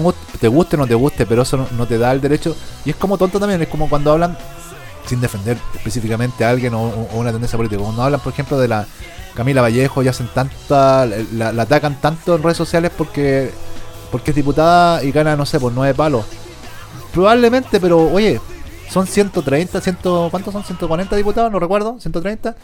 guste, o no te guste, pero eso no, te da el derecho. Y es como tonto también, es como cuando hablan, sin defender específicamente a alguien o, una tendencia política, cuando hablan, por ejemplo, de la Camila Vallejo y hacen tanta, la, atacan tanto en redes sociales porque porque es diputada y gana, no sé, por nueve palos. Probablemente, pero oye, son 130, 100, ¿cuántos son? 140 diputados, no recuerdo, 130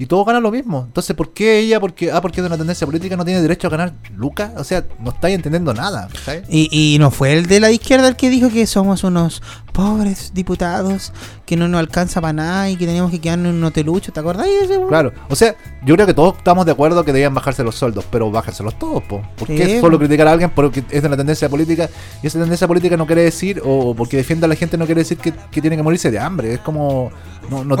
y todos ganan lo mismo. Entonces, ¿por qué ella? Porque, ah, porque es de una tendencia política, no tiene derecho a ganar Lucas. O sea, no estáis entendiendo nada. Y, y no fue el de la izquierda el que dijo que somos unos pobres diputados que no nos alcanza para nada y que teníamos que quedarnos en un hotelucho, ¿te acordás? Claro, o sea, yo creo que todos estamos de acuerdo que debían bajarse los sueldos, pero bájenselos todos, po. ¿Por qué solo criticar a alguien porque es de una tendencia política y esa tendencia política no quiere decir, o porque defiende a la gente no quiere decir que, que tiene que morirse de hambre? Es como no, no,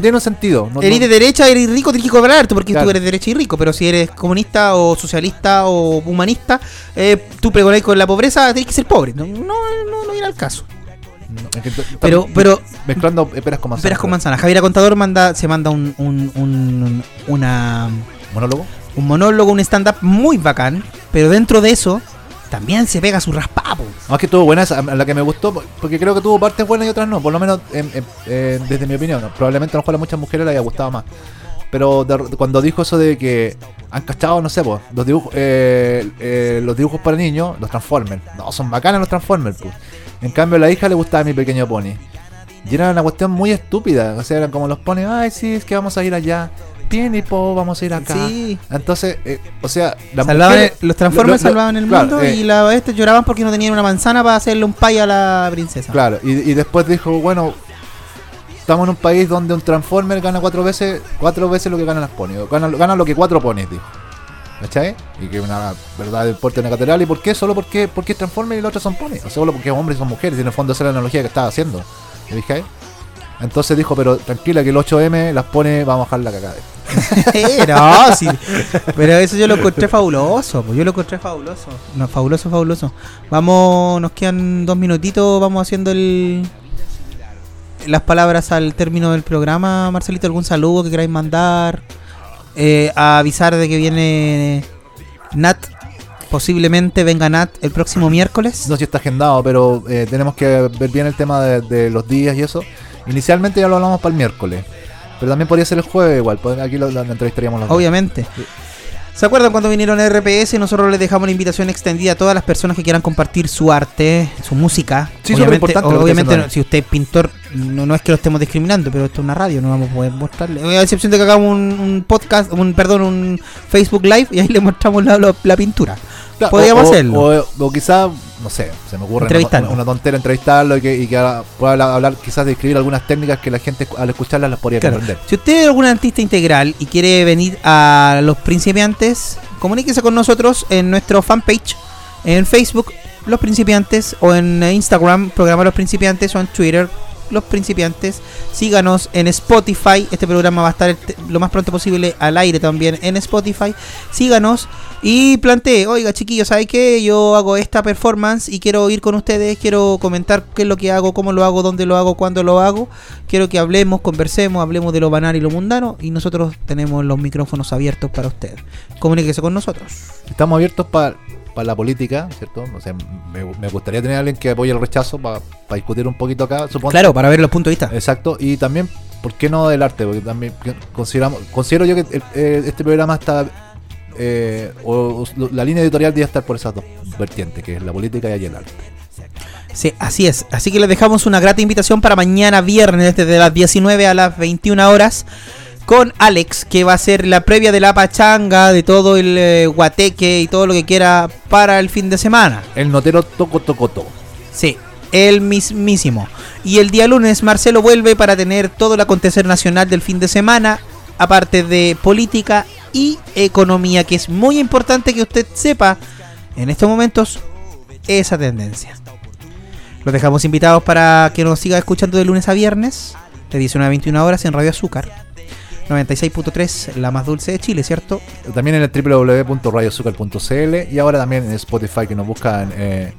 tiene, un sentido. eres de derecha, eres rico, tienes que cobrar porque tú eres derecha y rico. Pero si eres comunista o socialista o humanista, eh, tú pregonás con la pobreza, tienes que ser pobre. No, no, no, viene al caso. pero, pero mezclando peras con manzana. con manzana. Javier Contador manda, se manda un, un, un una monólogo, un monólogo, un stand up muy bacán. Pero dentro de eso también se pega su raspapo. Más que tuvo buenas, la que me gustó, porque creo que tuvo partes buenas y otras no, por lo menos desde mi opinión. Probablemente a lo mejor a muchas mujeres le haya gustado más. Pero cuando dijo eso de que han cachado, no sé, pues, los dibujos, eh, eh, los dibujos para niños, los Transformers. No, son bacanas los Transformers, pues. En cambio a la hija le gustaba mi pequeño pony. Y era una cuestión muy estúpida. O sea, eran como los pone, ay, sí, es que vamos a ir allá y po, vamos a ir acá. Sí. Entonces, eh, o sea, los Transformers salvaban el mundo y eh, la, este lloraban porque no tenían una manzana para hacerle un pay a la princesa. Claro, y, después dijo, bueno, estamos en un país donde un Transformer gana cuatro veces cuatro veces lo que ganan las ponies. Gana, lo que cuatro ponies, dijo. ¿Cachai? Y que una verdad del porte en la ¿Y por qué? Solo porque, porque es Transformer y los otros son ponies. O solo porque hombres y son mujeres. Y en el fondo esa es la analogía que estaba haciendo. ¿Me dije? Entonces dijo, pero tranquila que el 8M las pone, vamos a bajar la cagada. no, sí. Pero eso yo lo encontré fabuloso, pues yo lo encontré fabuloso. No, fabuloso, fabuloso. Vamos, nos quedan dos minutitos, vamos haciendo el las palabras al término del programa. Marcelito, ¿algún saludo que queráis mandar? Eh, a avisar de que viene Nat. Posiblemente venga Nat el próximo miércoles. No sé si está agendado, pero eh, tenemos que ver bien el tema de los días y eso. Inicialmente ya lo hablamos para el miércoles. Pero también podría ser el jueves igual, pues aquí lo, entrevistaríamos los Obviamente. ¿Se acuerdan cuando vinieron a RPS? Nosotros les dejamos la invitación extendida a todas las personas que quieran compartir su arte, su música. Sí, obviamente, obviamente si usted es pintor, no, es que lo estemos discriminando, pero esto es una radio, no vamos a poder mostrarle. A excepción de que hagamos un, podcast, un perdón, un Facebook Live y ahí le mostramos la pintura. Podríamos hacerlo. O, quizás, no sé, se me ocurre una, una, tontera entrevistarlo y que, y que pueda hablar, quizás de escribir algunas técnicas que la gente al escucharlas las podría aprender. Si usted es algún artista integral y quiere venir a los principiantes, comuníquese con nosotros en nuestro fanpage, en Facebook, Los Principiantes, o en Instagram, Programa Los Principiantes, o en Twitter, los principiantes. Síganos en Spotify. Este programa va a estar lo más pronto posible al aire también en Spotify. Síganos y plantee, oiga chiquillos, ¿sabes qué? Yo hago esta performance y quiero ir con ustedes, quiero comentar qué es lo que hago, cómo lo hago, dónde lo hago, cuándo lo hago. Quiero que hablemos, conversemos, hablemos de lo banal y lo mundano y nosotros tenemos los micrófonos abiertos para ustedes. Comuníquese con nosotros. Estamos abiertos para para la política, ¿cierto? O sea, me, gustaría tener a alguien que apoye el rechazo para discutir un poquito acá, supongo. Claro, para ver los puntos de vista. Exacto, y también, ¿por qué no del arte? Porque también consideramos, considero yo que este programa está, eh, o, la línea editorial debe estar por esas dos vertientes, que es la política y el arte. Sí, así es. Así que les dejamos una grata invitación para mañana viernes desde las 19 a las 21 horas con Alex, que va a ser la previa de la pachanga, de todo el eh, guateque y todo lo que quiera para el fin de semana. El notero toco toco toco. Sí, el mismísimo. Y el día lunes Marcelo vuelve para tener todo el acontecer nacional del fin de semana, aparte de política y economía, que es muy importante que usted sepa en estos momentos esa tendencia. Los dejamos invitados para que nos siga escuchando de lunes a viernes, de 19 a 21 horas en Radio Azúcar 96.3, la más dulce de Chile, ¿cierto? También en el www.radiosucar.cl y ahora también en Spotify que nos buscan eh,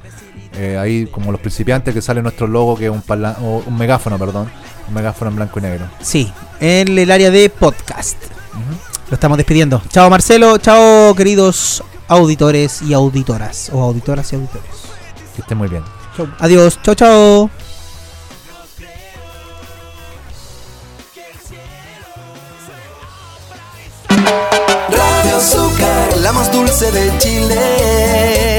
eh, ahí como los principiantes que sale nuestro logo que es un, un megáfono, perdón, un megáfono en blanco y negro. Sí, en el área de podcast. Lo estamos despidiendo. Chao Marcelo, chao queridos auditores y auditoras, o auditoras y auditores. Que estén muy bien. Adiós, chao, chao. Más dulce de Chile.